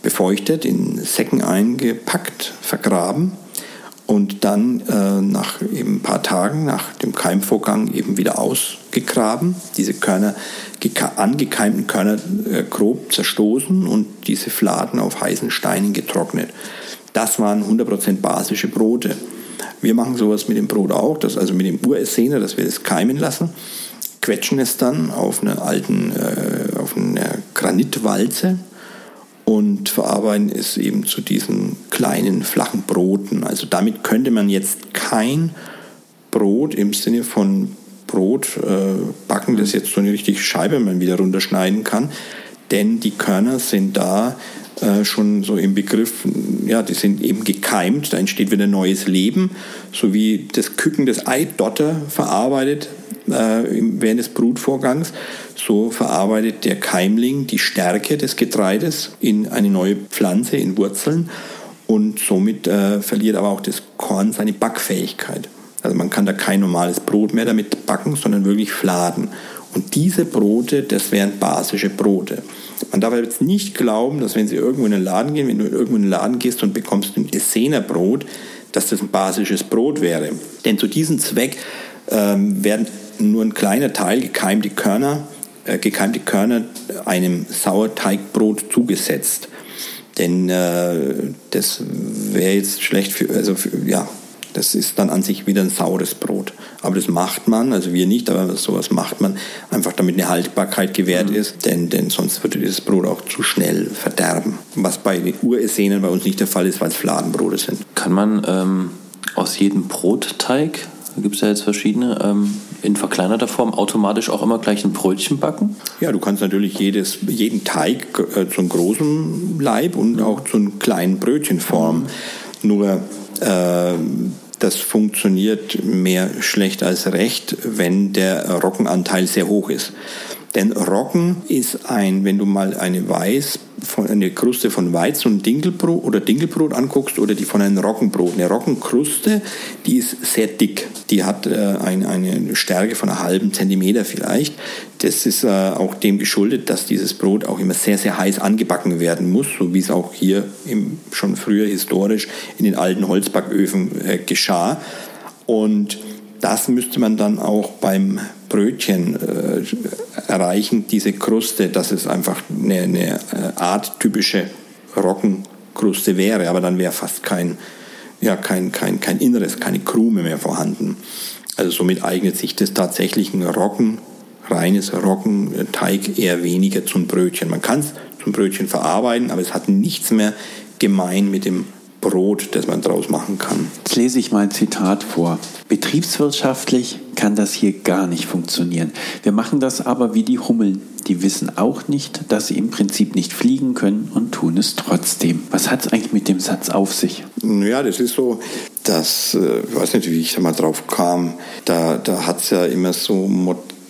befeuchtet, in Säcken eingepackt, vergraben und dann äh, nach eben ein paar Tagen nach dem Keimvorgang eben wieder ausgegraben. Diese Körner, angekeimten Körner äh, grob zerstoßen und diese Fladen auf heißen Steinen getrocknet. Das waren 100% basische Brote. Wir machen sowas mit dem Brot auch, das also mit dem Uressener, dass wir es keimen lassen, quetschen es dann auf einer alten, äh, auf einer Granitwalze und verarbeiten es eben zu diesen kleinen flachen Broten. Also damit könnte man jetzt kein Brot im Sinne von Brot äh, backen, das jetzt so eine richtige Scheibe man wieder runterschneiden kann, denn die Körner sind da äh, schon so im Begriff, ja, die sind eben gekeimt, da entsteht wieder neues Leben, so wie das Küken des Eidotter verarbeitet äh, während des Brutvorgangs, so verarbeitet der Keimling die Stärke des Getreides in eine neue Pflanze, in Wurzeln und somit äh, verliert aber auch das Korn seine Backfähigkeit. Also man kann da kein normales Brot mehr damit backen, sondern wirklich Fladen. Und diese Brote, das wären basische Brote. Man darf jetzt nicht glauben, dass wenn Sie irgendwo in einen Laden gehen, wenn du irgendwo in einen Laden gehst und bekommst ein Essener Brot, dass das ein basisches Brot wäre. Denn zu diesem Zweck ähm, werden nur ein kleiner Teil gekeimte Körner, äh, gekeimte Körner einem Sauerteigbrot zugesetzt. Denn äh, das wäre jetzt schlecht für, also für, ja, das ist dann an sich wieder ein saures Brot. Aber das macht man, also wir nicht, aber sowas macht man, einfach damit eine Haltbarkeit gewährt mhm. ist, denn, denn sonst würde dieses Brot auch zu schnell verderben. Was bei den Uressenen bei uns nicht der Fall ist, weil es Fladenbrote sind. Kann man ähm, aus jedem Brotteig, da gibt es ja jetzt verschiedene, ähm, in verkleinerter Form automatisch auch immer gleich ein Brötchen backen? Ja, du kannst natürlich jedes, jeden Teig äh, zu einem großen Leib und auch zu einem kleinen Brötchen formen. Mhm. Nur äh, das funktioniert mehr schlecht als recht, wenn der Roggenanteil sehr hoch ist. Denn Roggen ist ein, wenn du mal eine Weiß, von, eine Kruste von Weizen und Dinkelbrot oder Dinkelbrot anguckst oder die von einem Roggenbrot. Eine Roggenkruste, die ist sehr dick. Die hat äh, eine, eine Stärke von einem halben Zentimeter vielleicht. Das ist äh, auch dem geschuldet, dass dieses Brot auch immer sehr, sehr heiß angebacken werden muss, so wie es auch hier im, schon früher historisch in den alten Holzbacköfen äh, geschah. Und das müsste man dann auch beim Brötchen äh, erreichen, diese Kruste, dass es einfach eine, eine äh, arttypische Roggenkruste wäre, aber dann wäre fast kein, ja, kein, kein, kein Inneres, keine Krume mehr vorhanden. Also somit eignet sich das tatsächlich ein Roggen, reines Roggenteig eher weniger zum Brötchen. Man kann es zum Brötchen verarbeiten, aber es hat nichts mehr gemein mit dem Brot, das man draus machen kann. Jetzt lese ich mal ein Zitat vor. Betriebswirtschaftlich kann das hier gar nicht funktionieren. Wir machen das aber wie die Hummeln. Die wissen auch nicht, dass sie im Prinzip nicht fliegen können und tun es trotzdem. Was hat es eigentlich mit dem Satz auf sich? Ja, das ist so, dass, äh, ich weiß nicht, wie ich da mal drauf kam, da, da hat es ja immer so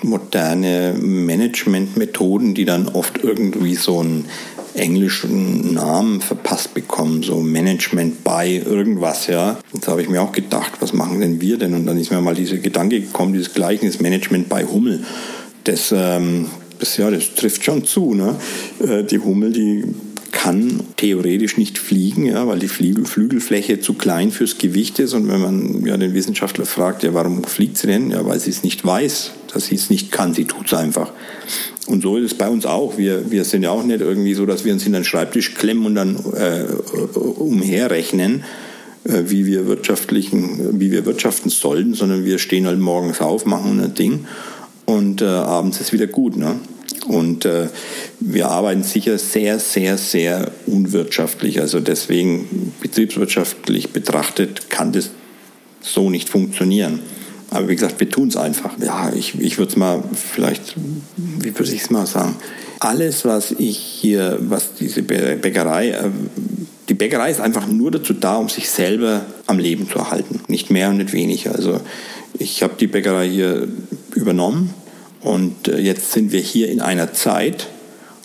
moderne Managementmethoden, die dann oft irgendwie so ein englischen Namen verpasst bekommen, so Management by irgendwas, ja. Und habe ich mir auch gedacht, was machen denn wir denn? Und dann ist mir mal dieser Gedanke gekommen, dieses Gleichnis Management by Hummel. Das, ähm, das, ja, das trifft schon zu. Ne? Äh, die Hummel, die kann theoretisch nicht fliegen, ja, weil die Flügel, Flügelfläche zu klein fürs Gewicht ist. Und wenn man ja, den Wissenschaftler fragt, ja, warum fliegt sie denn? Ja, weil sie es nicht weiß, dass sie es nicht kann. Sie tut es einfach. Und so ist es bei uns auch. Wir, wir sind ja auch nicht irgendwie so, dass wir uns in den Schreibtisch klemmen und dann äh, umherrechnen, äh, wie, wir wirtschaftlichen, wie wir wirtschaften sollten, sondern wir stehen halt morgens auf, machen ein Ding und äh, abends ist wieder gut. Ne? Und äh, wir arbeiten sicher sehr, sehr, sehr unwirtschaftlich. Also deswegen betriebswirtschaftlich betrachtet kann das so nicht funktionieren. Aber wie gesagt, wir tun es einfach. Ja, ich, ich würde es mal vielleicht, wie würde ich es mal sagen? Alles, was ich hier, was diese Bäckerei, äh, die Bäckerei ist einfach nur dazu da, um sich selber am Leben zu erhalten. Nicht mehr und nicht weniger. Also ich habe die Bäckerei hier übernommen und äh, jetzt sind wir hier in einer Zeit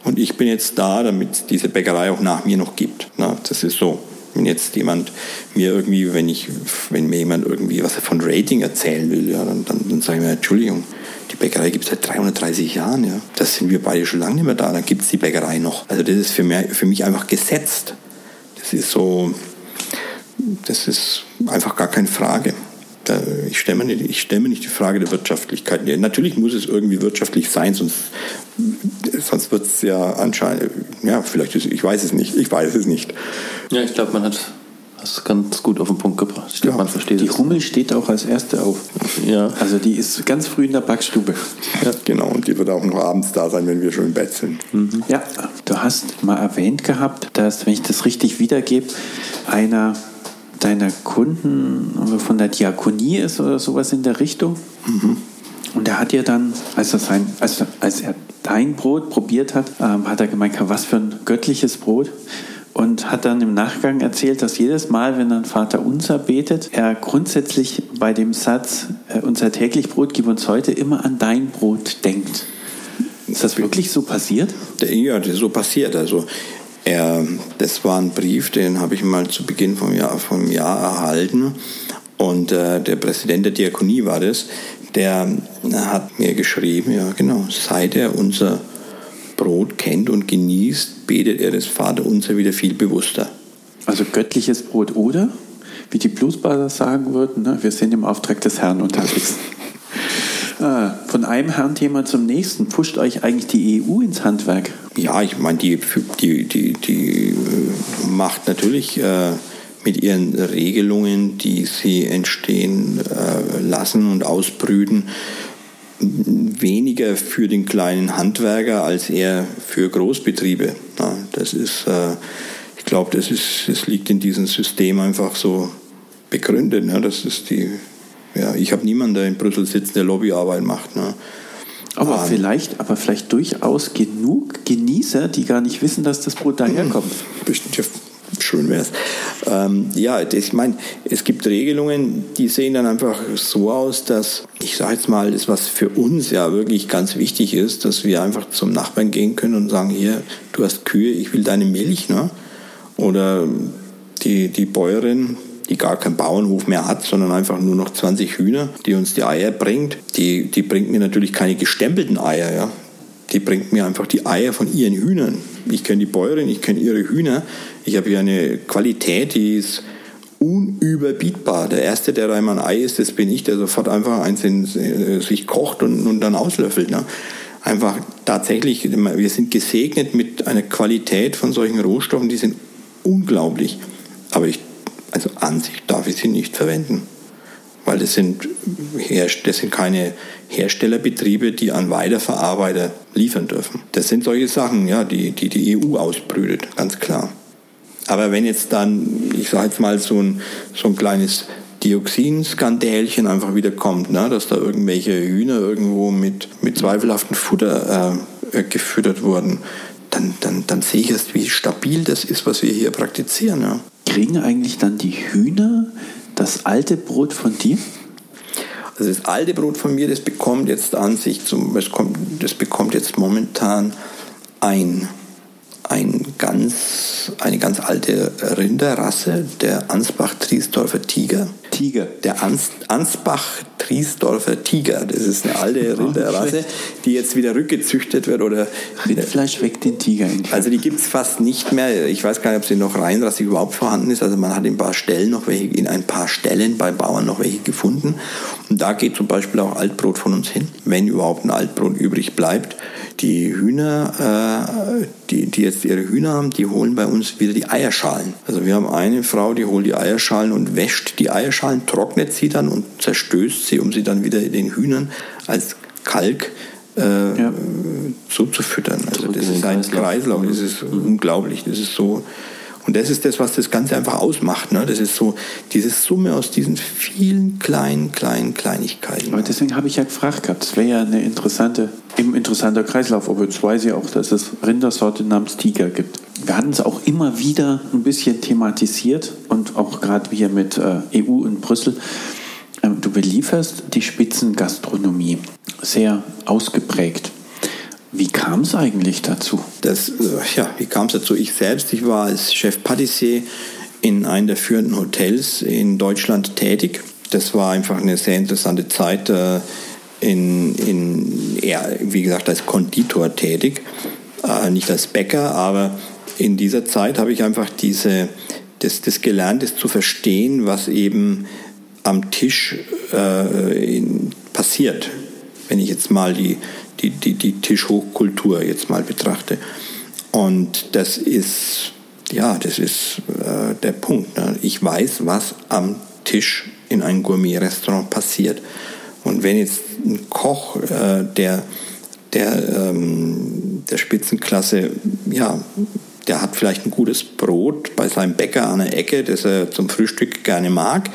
und ich bin jetzt da, damit es diese Bäckerei auch nach mir noch gibt. Na, das ist so. Wenn jetzt jemand mir irgendwie, wenn ich, wenn mir jemand irgendwie was von Rating erzählen will, ja, dann, dann, dann sage ich mir, Entschuldigung, die Bäckerei gibt es seit 330 Jahren, ja. Das sind wir beide schon lange nicht mehr da, dann gibt es die Bäckerei noch. Also das ist für mich, für mich einfach gesetzt. Das ist so, das ist einfach gar keine Frage. Ich stelle, mir nicht, ich stelle mir nicht die Frage der Wirtschaftlichkeit. Natürlich muss es irgendwie wirtschaftlich sein, sonst, sonst wird es ja anscheinend, ja, vielleicht ist, ich weiß es nicht, ich weiß es nicht. Ja, ich glaube, man hat das ganz gut auf den Punkt gebracht. Ich glaube, ja, man versteht Die Hummel steht auch als erste auf. Ja. Also die ist ganz früh in der Backstube. Ja. Genau, und die wird auch noch abends da sein, wenn wir schon im Bett sind. Mhm. Ja, du hast mal erwähnt gehabt, dass, wenn ich das richtig wiedergebe, einer deiner Kunden von der Diakonie ist oder sowas in der Richtung. Mhm. Und er hat dir dann, als er, sein, als, als er dein Brot probiert hat, ähm, hat er gemeint, was für ein göttliches Brot. Und hat dann im Nachgang erzählt, dass jedes Mal, wenn er ein Vater unser betet, er grundsätzlich bei dem Satz, äh, unser täglich Brot gib uns heute, immer an dein Brot denkt. Ist das wirklich so passiert? Ja, das ist so passiert. Also er, das war ein Brief, den habe ich mal zu Beginn vom Jahr, vom Jahr erhalten. Und äh, der Präsident der Diakonie war das, der hat mir geschrieben, ja genau, seit er unser Brot kennt und genießt, betet er das Vaterunser wieder viel bewusster. Also göttliches Brot oder, wie die Bluesbader sagen würden, ne, wir sind im Auftrag des Herrn unterwegs. *laughs* Ah, von einem Herrenthema zum nächsten. Pusht euch eigentlich die EU ins Handwerk? Ja, ich meine, die, die, die, die äh, macht natürlich äh, mit ihren Regelungen, die sie entstehen äh, lassen und ausbrüten, weniger für den kleinen Handwerker als eher für Großbetriebe. Das ist, äh, ich glaube, das, das liegt in diesem System einfach so begründet. Ne? Das ist die ja, ich habe niemanden, der in Brüssel sitzt, der Lobbyarbeit macht. Ne? Aber um, vielleicht, aber vielleicht durchaus genug Genießer, die gar nicht wissen, dass das Brot daherkommt. Bestimmt, ja, schön wäre es. Ähm, ja, das, ich meine, es gibt Regelungen, die sehen dann einfach so aus, dass, ich sage jetzt mal, das, was für uns ja wirklich ganz wichtig ist, dass wir einfach zum Nachbarn gehen können und sagen, hier, du hast Kühe, ich will deine Milch. Ne? Oder die, die Bäuerin, die gar keinen Bauernhof mehr hat, sondern einfach nur noch 20 Hühner, die uns die Eier bringt, die, die bringt mir natürlich keine gestempelten Eier, ja. Die bringt mir einfach die Eier von ihren Hühnern. Ich kenne die Bäuerin, ich kenne ihre Hühner. Ich habe hier eine Qualität, die ist unüberbietbar. Der Erste, der da einmal ein Ei ist, das bin ich, der sofort einfach eins in, äh, sich kocht und, und dann auslöffelt. Ne? Einfach tatsächlich, wir sind gesegnet mit einer Qualität von solchen Rohstoffen, die sind unglaublich. Aber ich also an sich darf ich sie nicht verwenden, weil das sind, das sind keine Herstellerbetriebe, die an Weiterverarbeiter liefern dürfen. Das sind solche Sachen, ja, die die, die EU ausbrütet, ganz klar. Aber wenn jetzt dann, ich sage jetzt mal, so ein, so ein kleines Dioxinskandälchen einfach wieder kommt, ne? dass da irgendwelche Hühner irgendwo mit, mit zweifelhaftem Futter äh, gefüttert wurden, dann, dann, dann sehe ich erst, wie stabil das ist, was wir hier praktizieren. Ja. Kriegen eigentlich dann die Hühner das alte Brot von dir? Also das alte Brot von mir, das bekommt jetzt an sich, zum, das, kommt, das bekommt jetzt momentan ein ein ganz, eine ganz alte Rinderrasse, der Ansbach-Triesdorfer Tiger. Tiger. Der Ans Ansbach-Triesdorfer Tiger. Das ist eine alte Rinderrasse, die jetzt wieder rückgezüchtet wird. Oder Rindfleisch weckt den Tiger. Also die gibt es fast nicht mehr. Ich weiß gar nicht, ob sie noch reinrassig überhaupt vorhanden ist. Also man hat in ein paar Stellen noch welche, in ein paar Stellen bei Bauern noch welche gefunden. Und da geht zum Beispiel auch Altbrot von uns hin, wenn überhaupt ein Altbrot übrig bleibt die Hühner, äh, die, die jetzt ihre Hühner haben, die holen bei uns wieder die Eierschalen. Also wir haben eine Frau, die holt die Eierschalen und wäscht die Eierschalen, trocknet sie dann und zerstößt sie, um sie dann wieder den Hühnern als Kalk äh, ja. zuzufüttern. Also das ist ein Kreislauf, das ist mhm. unglaublich. Das ist so und das ist das, was das Ganze einfach ausmacht. Ne? Das ist so diese Summe aus diesen vielen kleinen, kleinen Kleinigkeiten. Aber deswegen habe ich ja gefragt gehabt, das wäre ja eine interessante, eben interessanter Kreislauf. Aber jetzt weiß ich auch, dass es Rindersorte namens Tiger gibt. Wir hatten es auch immer wieder ein bisschen thematisiert und auch gerade hier mit äh, EU in Brüssel. Ähm, du belieferst die Spitzengastronomie sehr ausgeprägt. Wie kam es eigentlich dazu? Das, äh, ja, wie kam es dazu? Ich selbst, ich war als Chef Patissier in einem der führenden Hotels in Deutschland tätig. Das war einfach eine sehr interessante Zeit. Äh, in, in, eher, wie gesagt, als Konditor tätig, äh, nicht als Bäcker, aber in dieser Zeit habe ich einfach diese, das, das gelernt, das zu verstehen, was eben am Tisch äh, in, passiert. Wenn ich jetzt mal die, die, die, die Tischhochkultur jetzt mal betrachte. Und das ist, ja, das ist äh, der Punkt. Ne? Ich weiß, was am Tisch in einem Gourmet-Restaurant passiert. Und wenn jetzt ein Koch, äh, der, der, ähm, der Spitzenklasse, ja, der hat vielleicht ein gutes Brot bei seinem Bäcker an der Ecke, das er zum Frühstück gerne mag,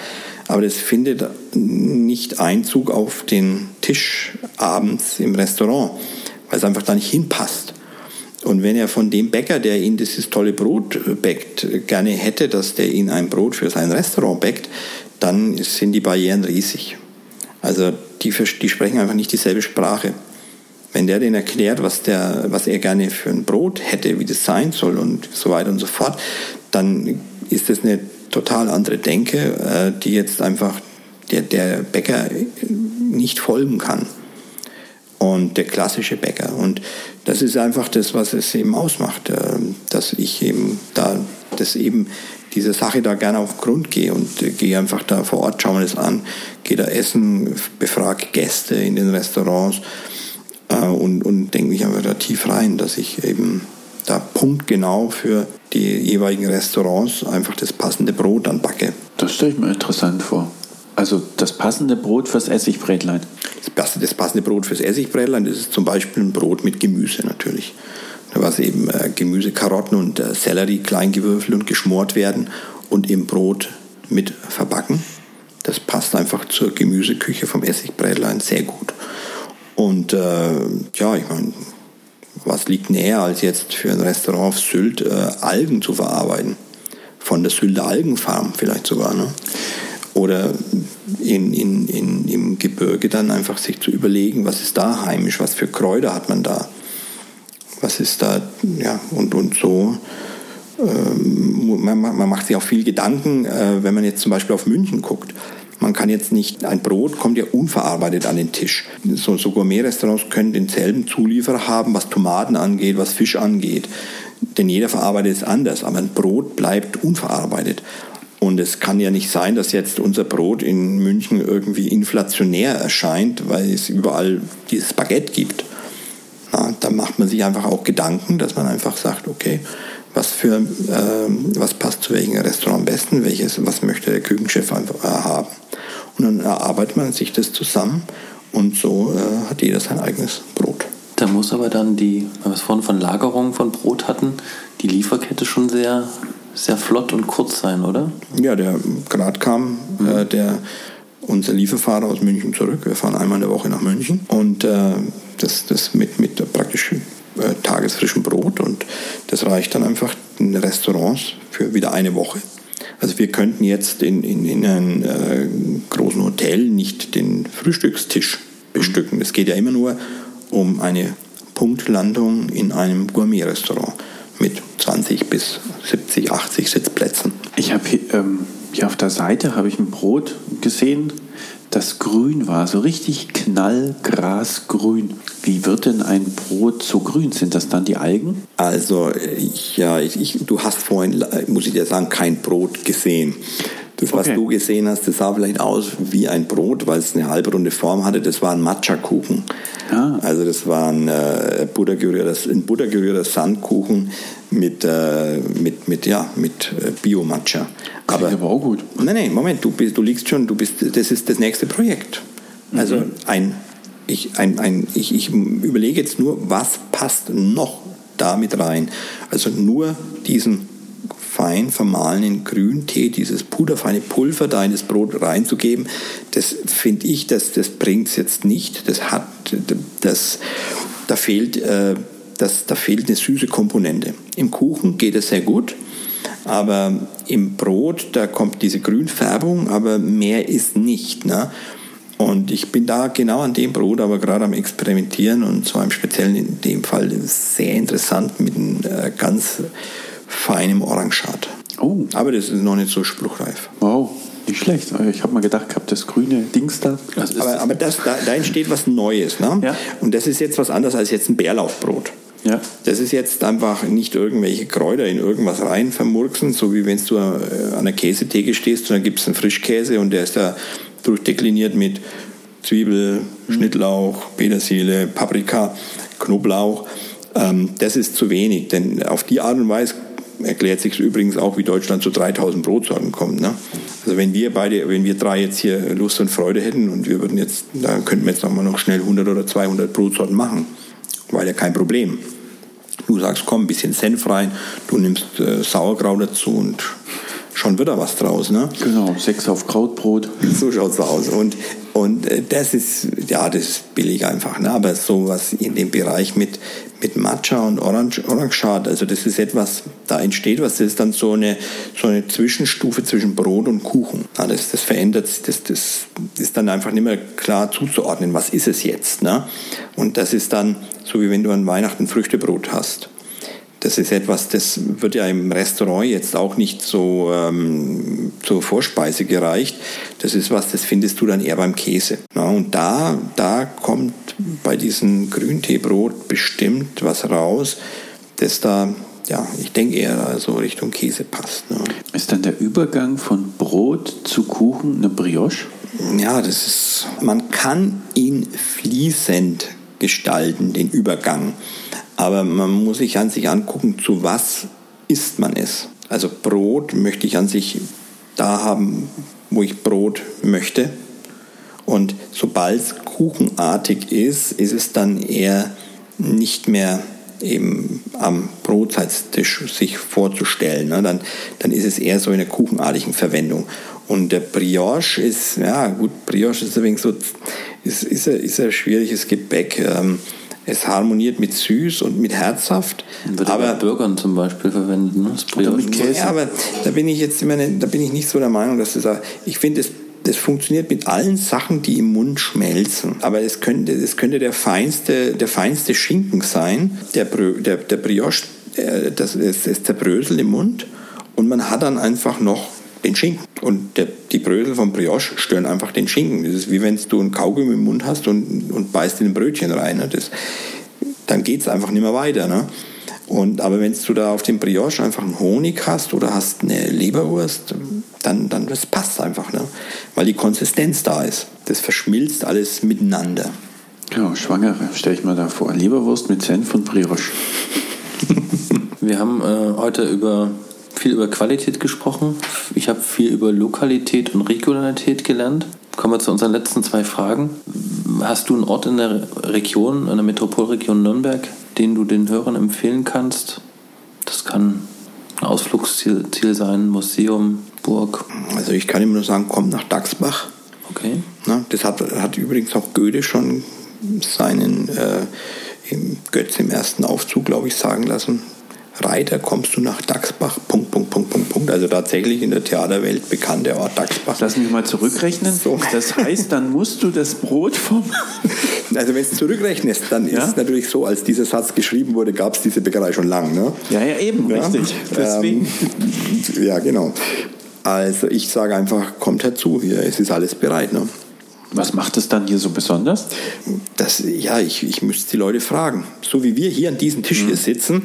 aber das findet nicht Einzug auf den Tisch abends im Restaurant, weil es einfach da nicht hinpasst. Und wenn er von dem Bäcker, der ihn dieses tolle Brot bäckt, gerne hätte, dass der ihn ein Brot für sein Restaurant bäckt, dann sind die Barrieren riesig. Also die, die sprechen einfach nicht dieselbe Sprache. Wenn der denen erklärt, was, der, was er gerne für ein Brot hätte, wie das sein soll und so weiter und so fort, dann ist das eine total andere Denke, äh, die jetzt einfach der, der Bäcker nicht folgen kann. Und der klassische Bäcker. Und das ist einfach das, was es eben ausmacht, äh, dass ich eben da, das eben dieser Sache da gerne auf den Grund gehe und äh, gehe einfach da vor Ort, schaue mir das an, gehe da essen, befrage Gäste in den Restaurants und, und denke mich einfach da tief rein, dass ich eben da punktgenau für die jeweiligen Restaurants einfach das passende Brot anbacke. Das stelle ich mir interessant vor. Also das passende Brot fürs Essigbrätlein. Das, das passende Brot fürs Essigbrätlein, das ist zum Beispiel ein Brot mit Gemüse natürlich. Was eben äh, Gemüse, Karotten und äh, Sellerie klein gewürfelt und geschmort werden und im Brot mit verbacken. Das passt einfach zur Gemüseküche vom Essigbrätlein sehr gut. Und äh, ja, ich meine, was liegt näher, als jetzt für ein Restaurant auf Sylt äh, Algen zu verarbeiten? Von der Sylter Algenfarm vielleicht sogar. Ne? Oder in, in, in, im Gebirge dann einfach sich zu überlegen, was ist da heimisch, was für Kräuter hat man da, was ist da, ja, und, und so. Ähm, man, man, macht sich auch viel Gedanken, äh, wenn man jetzt zum Beispiel auf München guckt. Man kann jetzt nicht, ein Brot kommt ja unverarbeitet an den Tisch. So, so Gourmet-Restaurants können denselben Zulieferer haben, was Tomaten angeht, was Fisch angeht. Denn jeder verarbeitet es anders, aber ein Brot bleibt unverarbeitet. Und es kann ja nicht sein, dass jetzt unser Brot in München irgendwie inflationär erscheint, weil es überall dieses Baguette gibt. Na, da macht man sich einfach auch Gedanken, dass man einfach sagt, okay, was für äh, was passt zu welchem Restaurant am besten, welches, was möchte der Küchenchef einfach äh, haben. Und dann erarbeitet man sich das zusammen und so äh, hat jeder sein eigenes Brot. Da muss aber dann die, was wir vorhin von Lagerung von Brot hatten, die Lieferkette schon sehr sehr flott und kurz sein, oder? Ja, der gerade kam, mhm. äh, der unser Lieferfahrer aus München zurück. Wir fahren einmal in der Woche nach München und äh, das, das mit, mit praktisch äh, tagesfrischem Brot und das reicht dann einfach in Restaurants für wieder eine Woche. Also wir könnten jetzt in, in, in einem äh, großen Hotel nicht den Frühstückstisch bestücken. Es geht ja immer nur um eine Punktlandung in einem Gourmet-Restaurant mit 20 bis 70, 80 Sitzplätzen. Ich habe hier, ähm, hier auf der Seite habe ich ein Brot gesehen, das grün war, so richtig knallgrasgrün. Wie wird denn ein Brot so grün? Sind das dann die Algen? Also, ich, ja, ich, du hast vorhin, muss ich dir sagen, kein Brot gesehen. Das, was okay. du gesehen hast, das sah vielleicht aus wie ein Brot, weil es eine halbrunde Form hatte. Das war ein Matcha-Kuchen. Ah. Also das war ein, äh, ein buttergerührter Sandkuchen mit, äh, mit, mit, ja, mit äh, Bio-Matcha. Aber, aber auch gut. Nein, nein, Moment, du, bist, du liegst schon, du bist, das ist das nächste Projekt. Also mhm. ein, ich, ein, ein, ich, ich überlege jetzt nur, was passt noch damit rein. Also nur diesen fein vermahlenen Grüntee, dieses puderfeine Pulver da in das Brot reinzugeben, das finde ich, das, das bringt es jetzt nicht. Das hat, das, da fehlt, äh, das, da fehlt eine süße Komponente. Im Kuchen geht es sehr gut, aber im Brot, da kommt diese Grünfärbung, aber mehr ist nicht. Ne? Und ich bin da genau an dem Brot, aber gerade am Experimentieren und zwar im Speziellen in dem Fall sehr interessant mit einem äh, feinem Orangeat. Oh. Aber das ist noch nicht so spruchreif. Wow. Nicht schlecht. Ich habe mal gedacht, ich habe das grüne Dings da. Also aber aber das, da, da, entsteht was Neues. Ne? Ja. Und das ist jetzt was anderes als jetzt ein Bärlauchbrot. Ja. Das ist jetzt einfach nicht irgendwelche Kräuter in irgendwas rein vermurksen, so wie wenn du äh, an der Käsetheke stehst und dann gibt es einen Frischkäse und der ist da durchdekliniert mit Zwiebel, mhm. Schnittlauch, Petersilie, Paprika, Knoblauch. Ähm, das ist zu wenig, denn auf die Art und Weise erklärt sich übrigens auch, wie Deutschland zu 3000 Brotsorten kommt. Ne? Also wenn wir beide, wenn wir drei jetzt hier Lust und Freude hätten und wir würden jetzt, da könnten wir jetzt nochmal noch schnell 100 oder 200 Brotsorten machen, weil ja kein Problem. Du sagst, komm, ein bisschen Senf rein, du nimmst äh, Sauerkraut dazu und schon wird da was draus. Ne? Genau, sechs auf Krautbrot. So schaut es aus. Und, und äh, das ist, ja, das ist billig einfach. Ne? Aber sowas in dem Bereich mit, mit Matcha und Orange, Orangeat, also das ist etwas, da entsteht was, das ist dann so eine, so eine Zwischenstufe zwischen Brot und Kuchen. Ja, das, das verändert sich, das, das ist dann einfach nicht mehr klar zuzuordnen, was ist es jetzt. Ne? Und das ist dann so, wie wenn du an Weihnachten Früchtebrot hast. Das ist etwas, das wird ja im Restaurant jetzt auch nicht so ähm, zur Vorspeise gereicht. Das ist was, das findest du dann eher beim Käse. Ja, und da, da kommt bei diesem Grünteebrot bestimmt was raus, das da, ja, ich denke eher so Richtung Käse passt. Ne? Ist dann der Übergang von Brot zu Kuchen eine Brioche? Ja, das ist, man kann ihn fließend gestalten, den Übergang. Aber man muss sich an sich angucken, zu was isst man es. Also Brot möchte ich an sich da haben, wo ich Brot möchte. Und sobald es kuchenartig ist, ist es dann eher nicht mehr eben am Brotzeitstisch sich vorzustellen. Ne? Dann, dann ist es eher so in der kuchenartigen Verwendung. Und der Brioche ist, ja gut, Brioche ist übrigens so, ist, ist, ein, ist ein schwieriges Gebäck. Ähm, es harmoniert mit süß und mit herzhaft. Wird aber bei Burgern zum Beispiel verwendet, ne? Oder mit Käse. Ja, aber da bin ich jetzt immer, da bin ich nicht so der Meinung, dass das, ich finde, das, das funktioniert mit allen Sachen, die im Mund schmelzen. Aber es könnte, es könnte der feinste, der feinste Schinken sein, der, der, der Brioche, das, das, das zerbröselt im Mund und man hat dann einfach noch den Schinken. Und der, die Brösel vom Brioche stören einfach den Schinken. Das ist wie wenn du ein Kaugummi im Mund hast und, und beißt in ein Brötchen rein. Ne? Das, dann geht es einfach nicht mehr weiter. Ne? Und, aber wenn du da auf dem Brioche einfach einen Honig hast oder hast eine Leberwurst, dann, dann das passt einfach, ne? weil die Konsistenz da ist. Das verschmilzt alles miteinander. Ja, Schwangere, stelle ich mir da vor. Leberwurst mit Senf und Brioche. *laughs* Wir haben äh, heute über viel über Qualität gesprochen. Ich habe viel über Lokalität und Regionalität gelernt. Kommen wir zu unseren letzten zwei Fragen. Hast du einen Ort in der Region, in der Metropolregion Nürnberg, den du den Hörern empfehlen kannst? Das kann Ausflugsziel Ziel sein, Museum, Burg. Also ich kann immer nur sagen, komm nach Dachsbach. Okay. Na, das hat, hat übrigens auch Goethe schon seinen äh, im Götz im ersten Aufzug, glaube ich, sagen lassen. Reiter kommst du nach Dachsbach, Punkt, Punkt, Punkt, Punkt, Punkt. Also tatsächlich in der Theaterwelt bekannt der Ort Dachsbach. Lass mich mal zurückrechnen. So. Das heißt, dann musst du das Brot vom... *laughs* Also wenn du zurückrechnest, dann Ja? ist es natürlich so, als dieser Satz geschrieben wurde, gab es diese Bäckerei schon lang. Ne? Ja, ja, eben, Ja? richtig. Deswegen. Ähm, ja, genau. Also ich sage einfach, kommt herzu, hier, es ist alles bereit. Ne? Was macht es dann hier so besonders? Das, ja, ich, ich müsste die Leute fragen. So wie wir hier an diesem Tisch hier sitzen,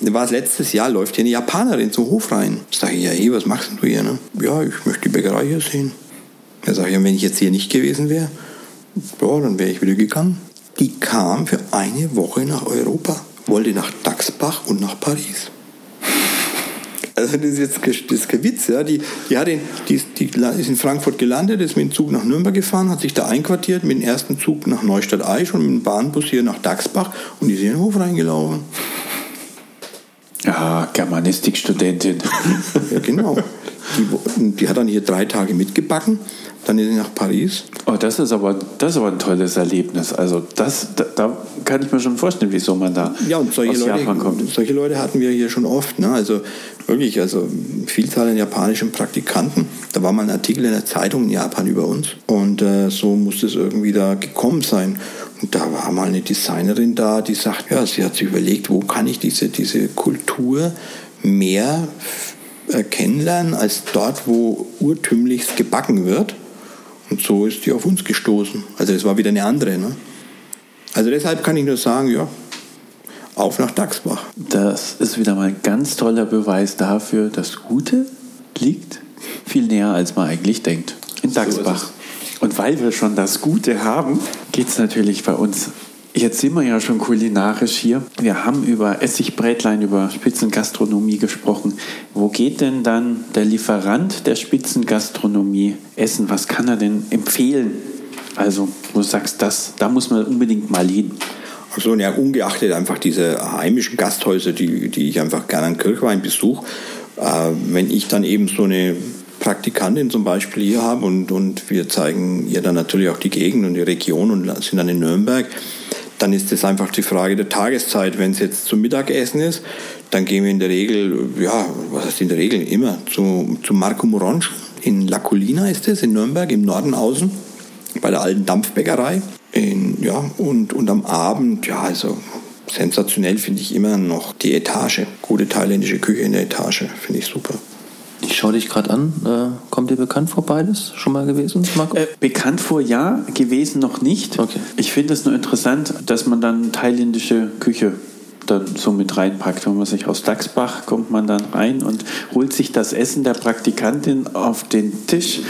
war es letztes Jahr, läuft hier eine Japanerin zum Hof rein. Sag ich, ja, hey, was machst du hier? Ne? Ja, ich möchte die Bäckerei hier sehen. Da sage ich, wenn ich jetzt hier nicht gewesen wäre, ja, dann wäre ich wieder gegangen. Die kam für eine Woche nach Europa, wollte nach Dachsbach und nach Paris. *laughs* Also das ist jetzt das ist kein Witz, ja. Die, die, hat in, die, ist- die ist in Frankfurt gelandet, ist mit dem Zug nach Nürnberg gefahren, hat sich da einquartiert, mit dem ersten Zug nach Neustadt-Aisch und mit dem Bahnbus hier nach Dachsbach und ist in den Hof reingelaufen. Ja, Germanistikstudentin. *laughs* Ja, genau. Die, die hat dann hier drei Tage mitgebacken, dann ist sie nach Paris. Oh, das ist aber, das ist aber ein tolles Erlebnis. Also das, da, da kann ich mir schon vorstellen, wieso man da Ja, und solche aus Leute, Japan kommt. solche Leute hatten wir hier schon oft. Ne? Also wirklich, also Vielzahl an japanischen Praktikanten. Da war mal ein Artikel in der Zeitung in Japan über uns. Und äh, so muss es irgendwie da gekommen sein. Und da war mal eine Designerin da, die sagt, ja, sie hat sich überlegt, wo kann ich diese, diese Kultur mehr äh, kennenlernen, als dort, wo urtümlichst gebacken wird. Und so ist die auf uns gestoßen. Also es war wieder eine andere. Ne? Also deshalb kann ich nur sagen, ja, auf nach Dachsbach. Das ist wieder mal ein ganz toller Beweis dafür, das Gute liegt viel näher, als man eigentlich denkt. In Dachsbach. Und weil wir schon das Gute haben, geht es natürlich bei uns. Jetzt sind wir ja schon kulinarisch hier. Wir haben über Essigbrätlein, über Spitzengastronomie gesprochen. Wo geht denn dann der Lieferant der Spitzengastronomie essen? Was kann er denn empfehlen? Also, wo du sagst, das, da muss man unbedingt mal hin. Also ja, ungeachtet einfach diese heimischen Gasthäuser, die, die ich einfach gerne an Kirchwein besuche, äh, wenn ich dann eben so eine Praktikantin zum Beispiel hier habe und, und wir zeigen ihr dann natürlich auch die Gegend und die Region und sind dann in Nürnberg, dann ist das einfach die Frage der Tageszeit. Wenn es jetzt zum Mittagessen ist, dann gehen wir in der Regel, ja, was heißt in der Regel, immer zu, zu Marco Moronsch in La Colina ist es, in Nürnberg, im Norden außen, bei der alten Dampfbäckerei. In, ja, und, und am Abend, ja, also sensationell finde ich immer noch die Etage. Gute thailändische Küche in der Etage, finde ich super. Ich schaue dich gerade an. Äh, kommt dir bekannt vor beides? Schon mal gewesen, Marco? Äh, bekannt vor ja, gewesen noch nicht. Okay. Ich finde es nur interessant, dass man dann thailändische Küche dann so mit reinpackt. Wenn man sich aus Dachsbach kommt man dann rein und holt sich das Essen der Praktikantin auf den Tisch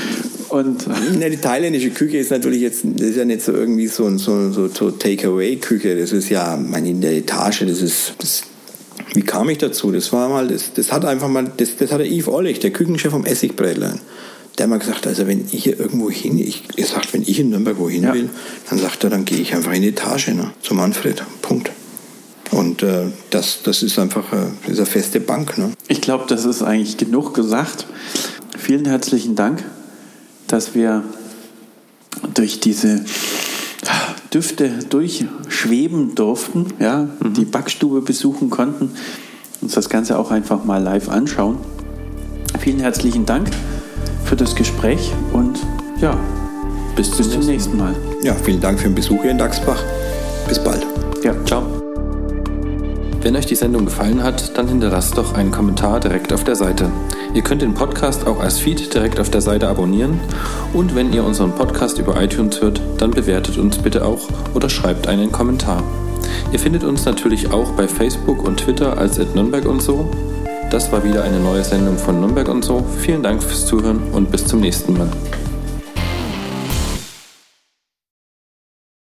und *laughs* Ja, die thailändische Küche ist natürlich jetzt, das ist ja nicht so irgendwie so, ein- so, so, so Takeaway-Küche. Das ist ja, meine, in der Etage, das ist, das, wie kam ich dazu? Das war mal, das, das hat einfach mal, das, das hat der Yves Ollich, der Küchenchef vom Essigbrätlein. Der hat mal gesagt, also wenn ich hier irgendwo hin, ich, er sagt, wenn ich in Nürnberg wohin Ja. will, dann sagt er, dann gehe ich einfach in die Etage, ne, zu Manfred. Punkt. Und äh, das, das ist einfach äh, eine feste Bank. Ne? ich glaube, das ist eigentlich genug gesagt. Vielen herzlichen Dank, dass wir durch diese Düfte durchschweben durften, ja, die Backstube besuchen konnten, uns das Ganze auch einfach mal live anschauen. Vielen herzlichen Dank für das Gespräch und ja, Bis, bis zum nächsten Mal. Ja, vielen Dank für den Besuch hier in Dachsbach. Bis bald. Ja, Ciao. Wenn euch die Sendung gefallen hat, dann hinterlasst doch einen Kommentar direkt auf der Seite. Ihr könnt den Podcast auch als Feed direkt auf der Seite abonnieren und wenn ihr unseren Podcast über iTunes hört, dann bewertet uns bitte auch oder schreibt einen Kommentar. Ihr findet uns natürlich auch bei Facebook und Twitter als Nürnberg und so. Das war wieder eine neue Sendung von Nürnberg und so. Vielen Dank fürs Zuhören und bis zum nächsten Mal.